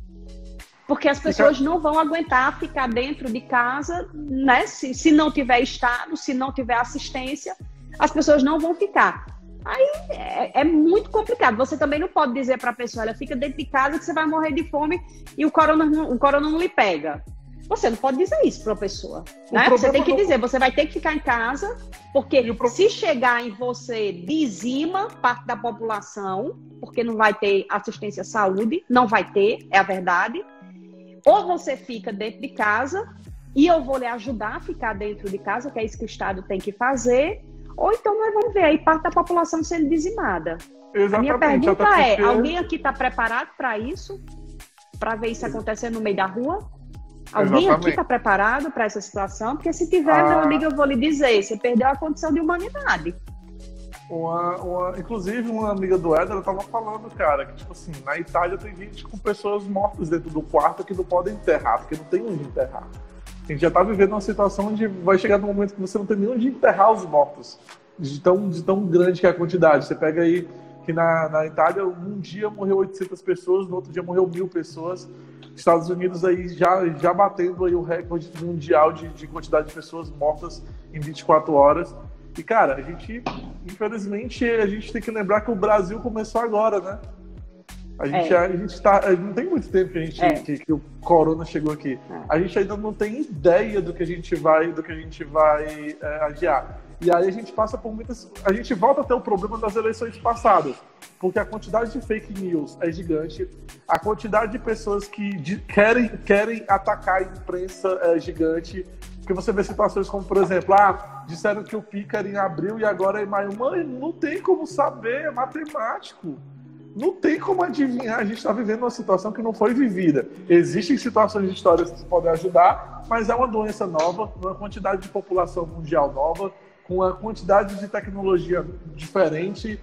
Porque as pessoas não vão aguentar ficar dentro de casa, né? Se, se não tiver Estado, se não tiver assistência, as pessoas não vão ficar. Aí é, é, muito complicado. Você também não pode dizer para a pessoa, olha, fica dentro de casa que você vai morrer de fome e o corona, o corona não lhe pega. Você não pode dizer isso para a pessoa. Né? Você tem que dizer, você vai ter que ficar em casa, porque pro... se chegar em você, dizima parte da população, porque não vai ter assistência à saúde, não vai ter, é a verdade. Ou você fica dentro de casa e eu vou lhe ajudar a ficar dentro de casa, que é isso que o Estado tem que fazer. Ou então nós vamos ver aí parte da população sendo dizimada. Exatamente, a minha pergunta é: alguém aqui está preparado para isso? Para ver isso acontecer no meio da rua? Alguém Exatamente. aqui está preparado para essa situação? Porque se tiver, ah. meu amigo, eu vou lhe dizer, você perdeu a condição de humanidade. Uma, uma, inclusive, uma amiga do Éder estava falando, cara, que, tipo assim, na Itália tem gente com pessoas mortas dentro do quarto que não podem enterrar, porque não tem onde enterrar. A gente já está vivendo uma situação onde vai chegar no momento que você não tem nem onde enterrar os mortos, de tão, de tão grande que é a quantidade. Você pega aí que na, na Itália, um dia morreu 800 pessoas, no outro dia morreu mil pessoas. Estados Unidos aí já, já batendo aí o recorde mundial de, de quantidade de pessoas mortas em 24 horas. E, cara, a gente, infelizmente, a gente tem que lembrar que o Brasil começou agora, né? A gente, é. a gente tá. Não tem muito tempo que, a gente, é. que, que, o corona chegou aqui. É. A gente ainda não tem ideia do que a gente vai, do que a gente vai é, adiar. E aí a gente passa por muitas. A gente volta até o problema das eleições passadas, porque a quantidade de fake news é gigante, a quantidade de pessoas que de, querem, querem atacar a imprensa é gigante. Porque você vê situações como, por exemplo, ah, disseram que o pica era em abril e agora é em maio. Mãe, não tem como saber, é matemático. Não tem como adivinhar, a gente está vivendo uma situação que não foi vivida. Existem situações históricas que podem ajudar, mas é uma doença nova, uma quantidade de população mundial nova, com a quantidade de tecnologia diferente.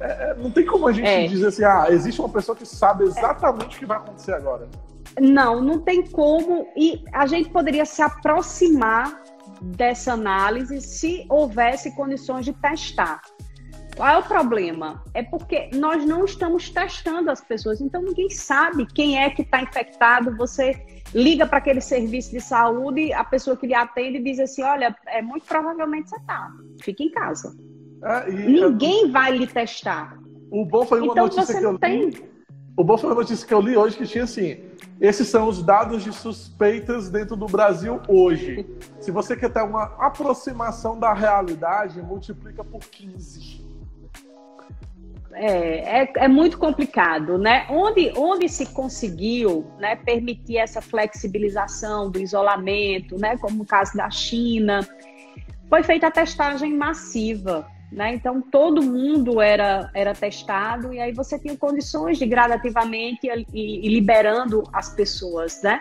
É, é, não tem como a gente é. dizer assim, ah, existe uma pessoa que sabe exatamente o que vai acontecer agora. Não, não tem como. E a gente poderia se aproximar dessa análise se houvesse condições de testar. Qual é o problema? É porque nós não estamos testando as pessoas, então ninguém sabe quem é que está infectado. Você liga para aquele serviço de saúde, a pessoa que lhe atende diz assim: olha, é muito provavelmente você está, fique em casa. É, ninguém vai lhe testar. O bom foi uma então, notícia que eu li. Tem... O bom foi uma notícia que eu li hoje que tinha assim: esses são os dados de suspeitas dentro do Brasil hoje. Se você quer ter uma aproximação da realidade, multiplica por 15 é, é, é, muito complicado, né? Onde, onde se conseguiu né, permitir essa flexibilização do isolamento, né, como no caso da China, foi feita a testagem massiva, né? Então todo mundo era, era testado e aí você tinha condições de gradativamente ir, ir liberando as pessoas, né?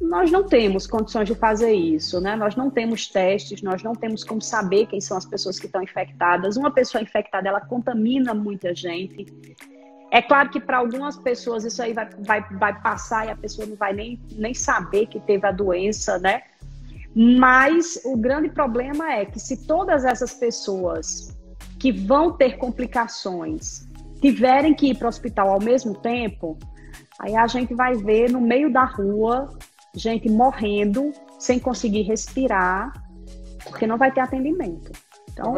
Nós não temos condições de fazer isso, né? Nós não temos testes, nós não temos como saber quem são as pessoas que estão infectadas. Uma pessoa infectada, ela contamina muita gente. É claro que para algumas pessoas isso aí vai, vai, vai passar e a pessoa não vai nem, nem saber que teve a doença, né? Mas o grande problema é que se todas essas pessoas que vão ter complicações tiverem que ir para o hospital ao mesmo tempo, aí a gente vai ver no meio da rua gente morrendo sem conseguir respirar, porque não vai ter atendimento. Então,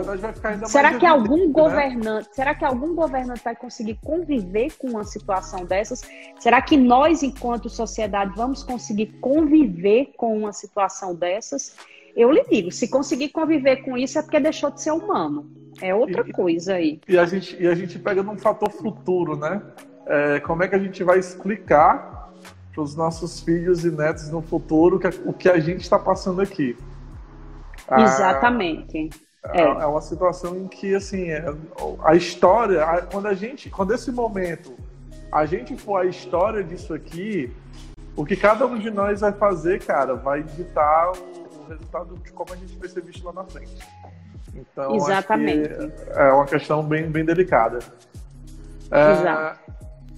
será que algum né? governante, será que algum governante vai conseguir conviver com uma situação dessas? Será que nós, enquanto sociedade, vamos conseguir conviver com uma situação dessas? Eu lhe digo, se conseguir conviver com isso é porque deixou de ser humano. É outra e, coisa aí. E a gente, e a gente pega num fator futuro, né? É, como é que a gente vai explicar para os nossos filhos e netos no futuro que, o que a gente está passando aqui? Ah, Exatamente. É. é. uma situação em que, assim, é, a história, a, quando a gente, quando esse momento, a gente for a história disso aqui, o que cada um de nós vai fazer, cara, vai ditar o, o resultado de como a gente vai ser visto lá na frente. Então, Exatamente. é uma questão bem, bem delicada. É, Exato.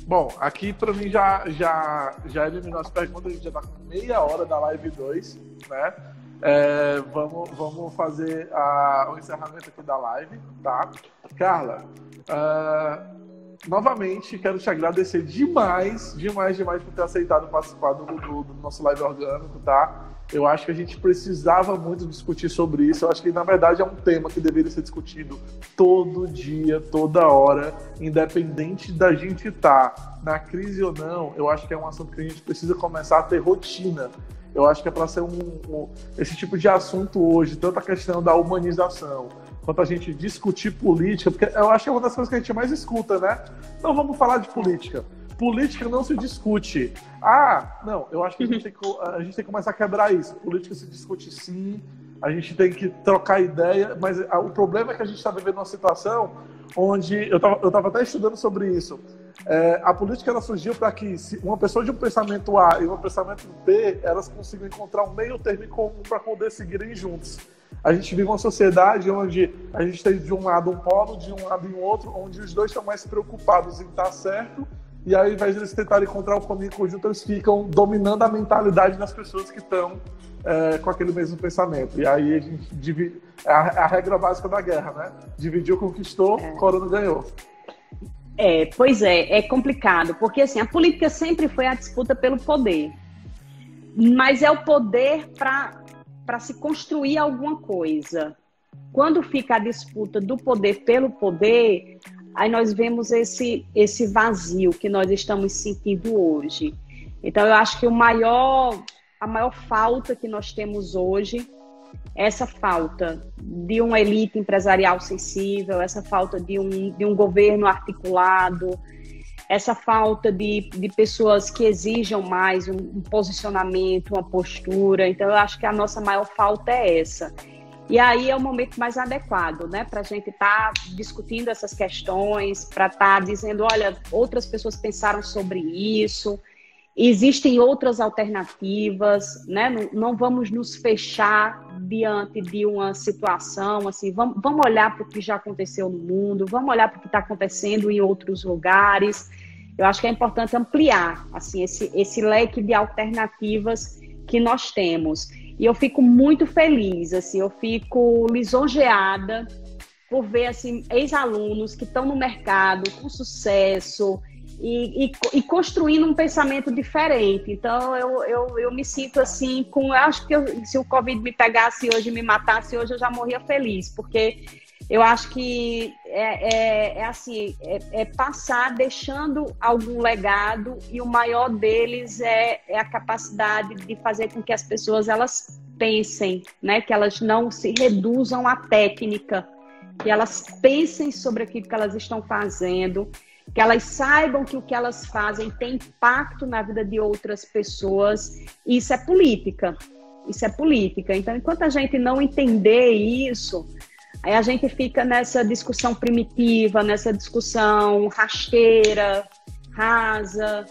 Bom, aqui para mim já, já, já eliminou as perguntas, a gente já tá com meia hora da live 2, né? É, vamos, vamos fazer a, o encerramento aqui da live, tá? Carla, uh, novamente quero te agradecer demais, demais, demais por ter aceitado participar do, do, do, nosso live orgânico, tá? Eu acho que a gente precisava muito discutir sobre isso. Eu acho que, na verdade, é um tema que deveria ser discutido todo dia, toda hora, independente da gente estar tá na crise ou não. Eu acho que é um assunto que a gente precisa começar a ter rotina eu acho que é para ser um, um, esse tipo de assunto hoje, tanto a questão da humanização, quanto a gente discutir política, porque eu acho que é uma das coisas que a gente mais escuta, né? Não vamos falar de política. Política não se discute. Ah, não, eu acho que a gente, tem que, a gente tem que começar a quebrar isso. Política se discute sim, a gente tem que trocar ideia, mas o problema é que a gente está vivendo uma situação onde eu estava eu tava até estudando sobre isso. É, a política ela surgiu para que uma pessoa de um pensamento A e um pensamento B elas consigam encontrar um meio termo comum para poder seguirem juntos. A gente vive uma sociedade onde a gente tem de um lado um polo, de um lado e um outro, onde os dois estão mais preocupados em estar certo e aí, ao invés de eles tentarem encontrar o caminho conjunto, eles ficam dominando a mentalidade das pessoas que estão é, com aquele mesmo pensamento. E aí a gente divide. É a, é a regra básica da guerra, né? Dividiu, conquistou, é. Corona ganhou. É, pois é, é complicado, porque assim, a política sempre foi a disputa pelo poder. Mas é o poder para se construir alguma coisa. Quando fica a disputa do poder pelo poder, aí nós vemos esse, esse vazio que nós estamos sentindo hoje. Então, eu acho que o maior, a maior falta que nós temos hoje é essa falta de uma elite empresarial sensível, essa falta de um, de um governo articulado, essa falta de, de pessoas que exijam mais um, um posicionamento, uma postura. Então, eu acho que a nossa maior falta é essa. E aí é o momento mais adequado, né, para a gente estar tá discutindo essas questões, para estar tá dizendo, olha, outras pessoas pensaram sobre isso, existem outras alternativas, né? Não, não vamos nos fechar diante de uma situação assim, vamos, vamos olhar para o que já aconteceu no mundo, vamos olhar para o que está acontecendo em outros lugares. Eu acho que é importante ampliar assim esse, esse leque de alternativas que nós temos. E eu fico muito feliz, assim, eu fico lisonjeada por ver assim ex-alunos que estão no mercado com sucesso e, e, e, construindo um pensamento diferente. Então eu, eu, eu me sinto assim com, eu acho que eu, se o Covid me pegasse hoje, me matasse hoje, eu já morria feliz, porque eu acho que é, é, é assim, é, é, passar deixando algum legado e o maior deles é, é a capacidade de fazer com que as pessoas elas pensem, né? Que elas não se reduzam à técnica, que elas pensem sobre aquilo que elas estão fazendo, que elas saibam que o que elas fazem tem impacto na vida de outras pessoas. Isso é política. Isso é política. Então, enquanto a gente não entender isso, Aí a gente fica nessa discussão primitiva, nessa discussão rasteira, rasa.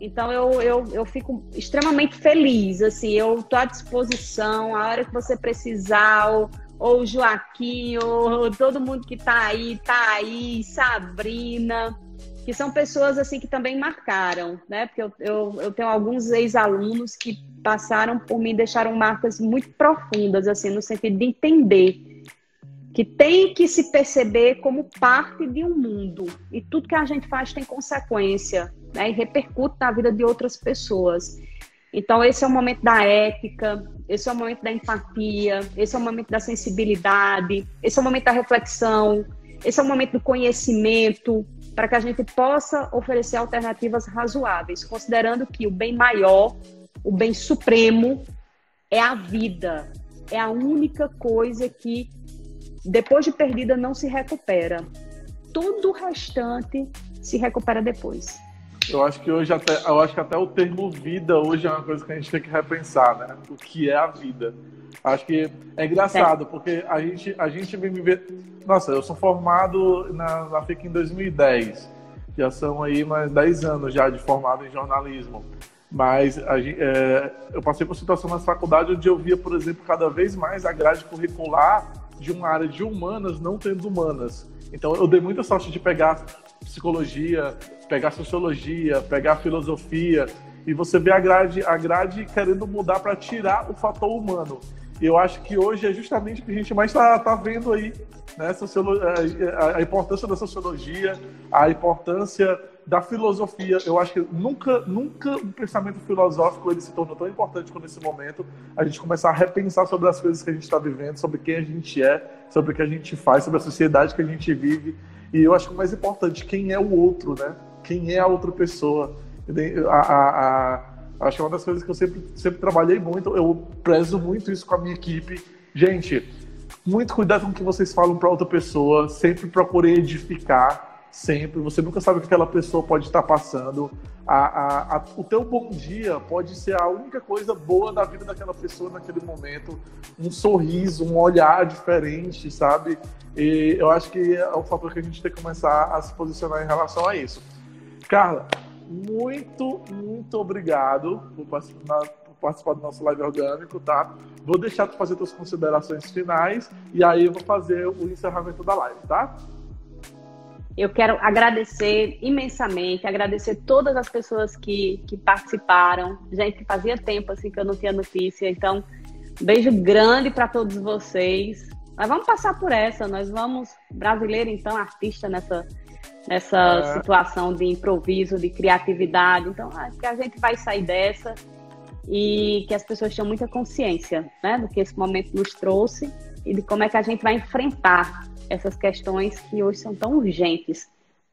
Então eu, eu, eu fico extremamente feliz, assim, eu estou à disposição, a hora que você precisar, ou, ou Joaquim, ou todo mundo que está aí, está aí, Sabrina. que são pessoas assim que também marcaram, né? Porque eu, eu, eu tenho alguns ex-alunos que passaram por mim, deixaram marcas muito profundas, assim, no sentido de entender que tem que se perceber como parte de um mundo e tudo que a gente faz tem consequência, né? E repercute na vida de outras pessoas. Então, esse é o momento da ética, esse é o momento da empatia, esse é o momento da sensibilidade, esse é o momento da reflexão, esse é o momento do conhecimento, para que a gente possa oferecer alternativas razoáveis, considerando que o bem maior, o bem supremo, é a vida. É a única coisa que, depois de perdida, não se recupera. Tudo o restante se recupera depois. Eu acho que hoje até, eu acho que até o termo vida hoje é uma coisa que a gente tem que repensar, né? O que é a vida? Acho que é engraçado, é. porque a gente, a gente vem viver. Nossa, eu sou formado na, na FIC em 2010. Já são aí mais 10 anos já de formado em jornalismo. Mas a, é, eu passei por situação na faculdade onde eu via, por exemplo, cada vez mais a grade curricular de uma área de humanas não tendo humanas. Então eu dei muita sorte de pegar psicologia, pegar sociologia, pegar filosofia, e você vê a grade, a grade querendo mudar para tirar o fator humano. E eu acho que hoje é justamente o que a gente mais está tá vendo aí, né? A, a importância da sociologia, a importância da filosofia. Eu acho que nunca, nunca um pensamento filosófico ele se tornou tão importante como nesse momento. A gente começar a repensar sobre as coisas que a gente está vivendo, sobre quem a gente é, sobre o que a gente faz, sobre a sociedade que a gente vive. E eu acho que o mais importante, quem é o outro, né? Quem é a outra pessoa? A, a, a, acho que é uma das coisas que eu sempre, sempre trabalhei muito, eu prezo muito isso com a minha equipe. Gente, muito cuidado com o que vocês falam para outra pessoa, sempre procurem edificar, sempre. Você nunca sabe o que aquela pessoa pode estar passando. A, a, a, o teu bom dia pode ser a única coisa boa da vida daquela pessoa naquele momento. Um sorriso, um olhar diferente, sabe? E eu acho que é o fator que a gente tem que começar a se posicionar em relação a isso. Carla, muito, muito obrigado por participar, por participar do nosso live orgânico, tá? Vou deixar tu fazer tuas considerações finais e aí eu vou fazer o encerramento da live, tá? Eu quero agradecer imensamente, agradecer todas as pessoas que, que participaram. Gente, fazia tempo assim que eu não tinha notícia, então um beijo grande para todos vocês. Mas vamos passar por essa, nós vamos brasileiro então, artista nessa nessa é. situação de improviso, de criatividade. Então, acho que a gente vai sair dessa e que as pessoas tenham muita consciência né, do que esse momento nos trouxe e de como é que a gente vai enfrentar essas questões que hoje são tão urgentes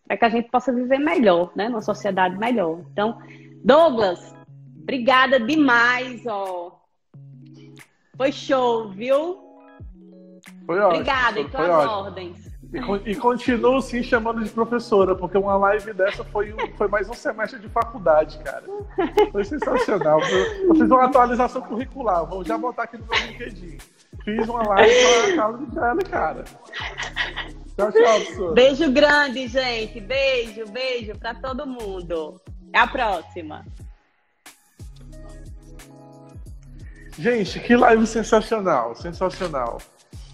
para que a gente possa viver melhor, né, numa sociedade melhor. Então, Douglas, obrigada demais, ó. Foi show, viu? Foi ótimo. Obrigada, e tuas ordens. E, e continuo sim chamando de professora, porque uma live dessa foi, foi mais um semestre de faculdade, cara. Foi sensacional. Eu, eu fiz uma atualização curricular, vou já botar aqui no meu LinkedIn. Fiz uma live com a Carla Michele, cara. Tchau, tchau. Beijo grande, gente. Beijo, beijo para todo mundo. Até a próxima. Gente, que live sensacional, sensacional.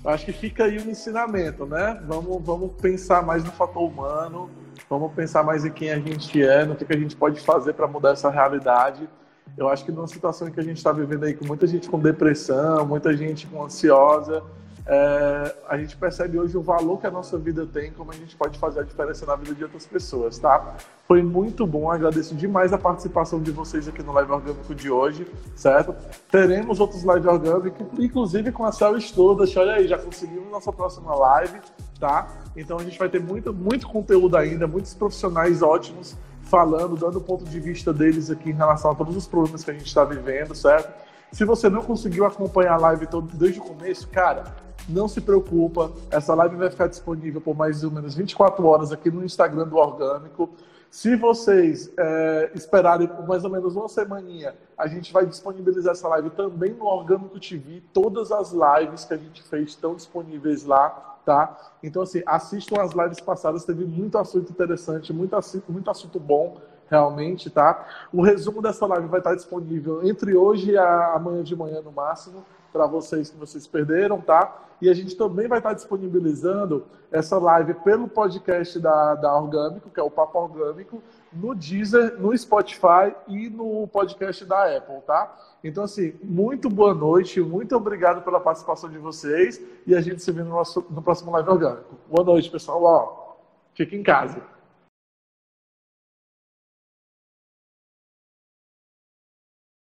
Acho que fica aí o ensinamento, né? Vamos, vamos pensar mais no fator humano, vamos pensar mais em quem a gente é, no que, que a gente pode fazer para mudar essa realidade. Eu acho que numa situação que a gente está vivendo aí com muita gente com depressão, muita gente com ansiosa, é, a gente percebe hoje o valor que a nossa vida tem, como a gente pode fazer a diferença na vida de outras pessoas, tá? Foi muito bom, agradeço demais a participação de vocês aqui no Live Orgânico de hoje, certo? Teremos outros Live Orgânicos, inclusive com a Cel Estudas, olha aí, já conseguimos nossa próxima live, tá? Então a gente vai ter muito, muito conteúdo ainda, muitos profissionais ótimos falando, dando o ponto de vista deles aqui em relação a todos os problemas que a gente está vivendo, certo? Se você não conseguiu acompanhar a live todo, desde o começo, cara, não se preocupa, essa live vai ficar disponível por mais ou menos 24 horas aqui no Instagram do Orgânico. Se vocês é, esperarem por mais ou menos uma semaninha, a gente vai disponibilizar essa live também no Orgânico TV. Todas as lives que a gente fez estão disponíveis lá, tá? Então, assim, assistam as lives passadas, teve muito assunto interessante, muito assunto, muito assunto bom, realmente, tá? O resumo dessa live vai estar disponível entre hoje e amanhã de manhã, no máximo para vocês que vocês perderam, tá? E a gente também vai estar disponibilizando essa live pelo podcast da, da Orgânico, que é o Papo Orgânico, no Deezer, no Spotify e no podcast da Apple, tá? Então, assim, muito boa noite, muito obrigado pela participação de vocês e a gente se vê no, nosso, no próximo Live Orgânico. Boa noite, pessoal. Ó, fique em casa.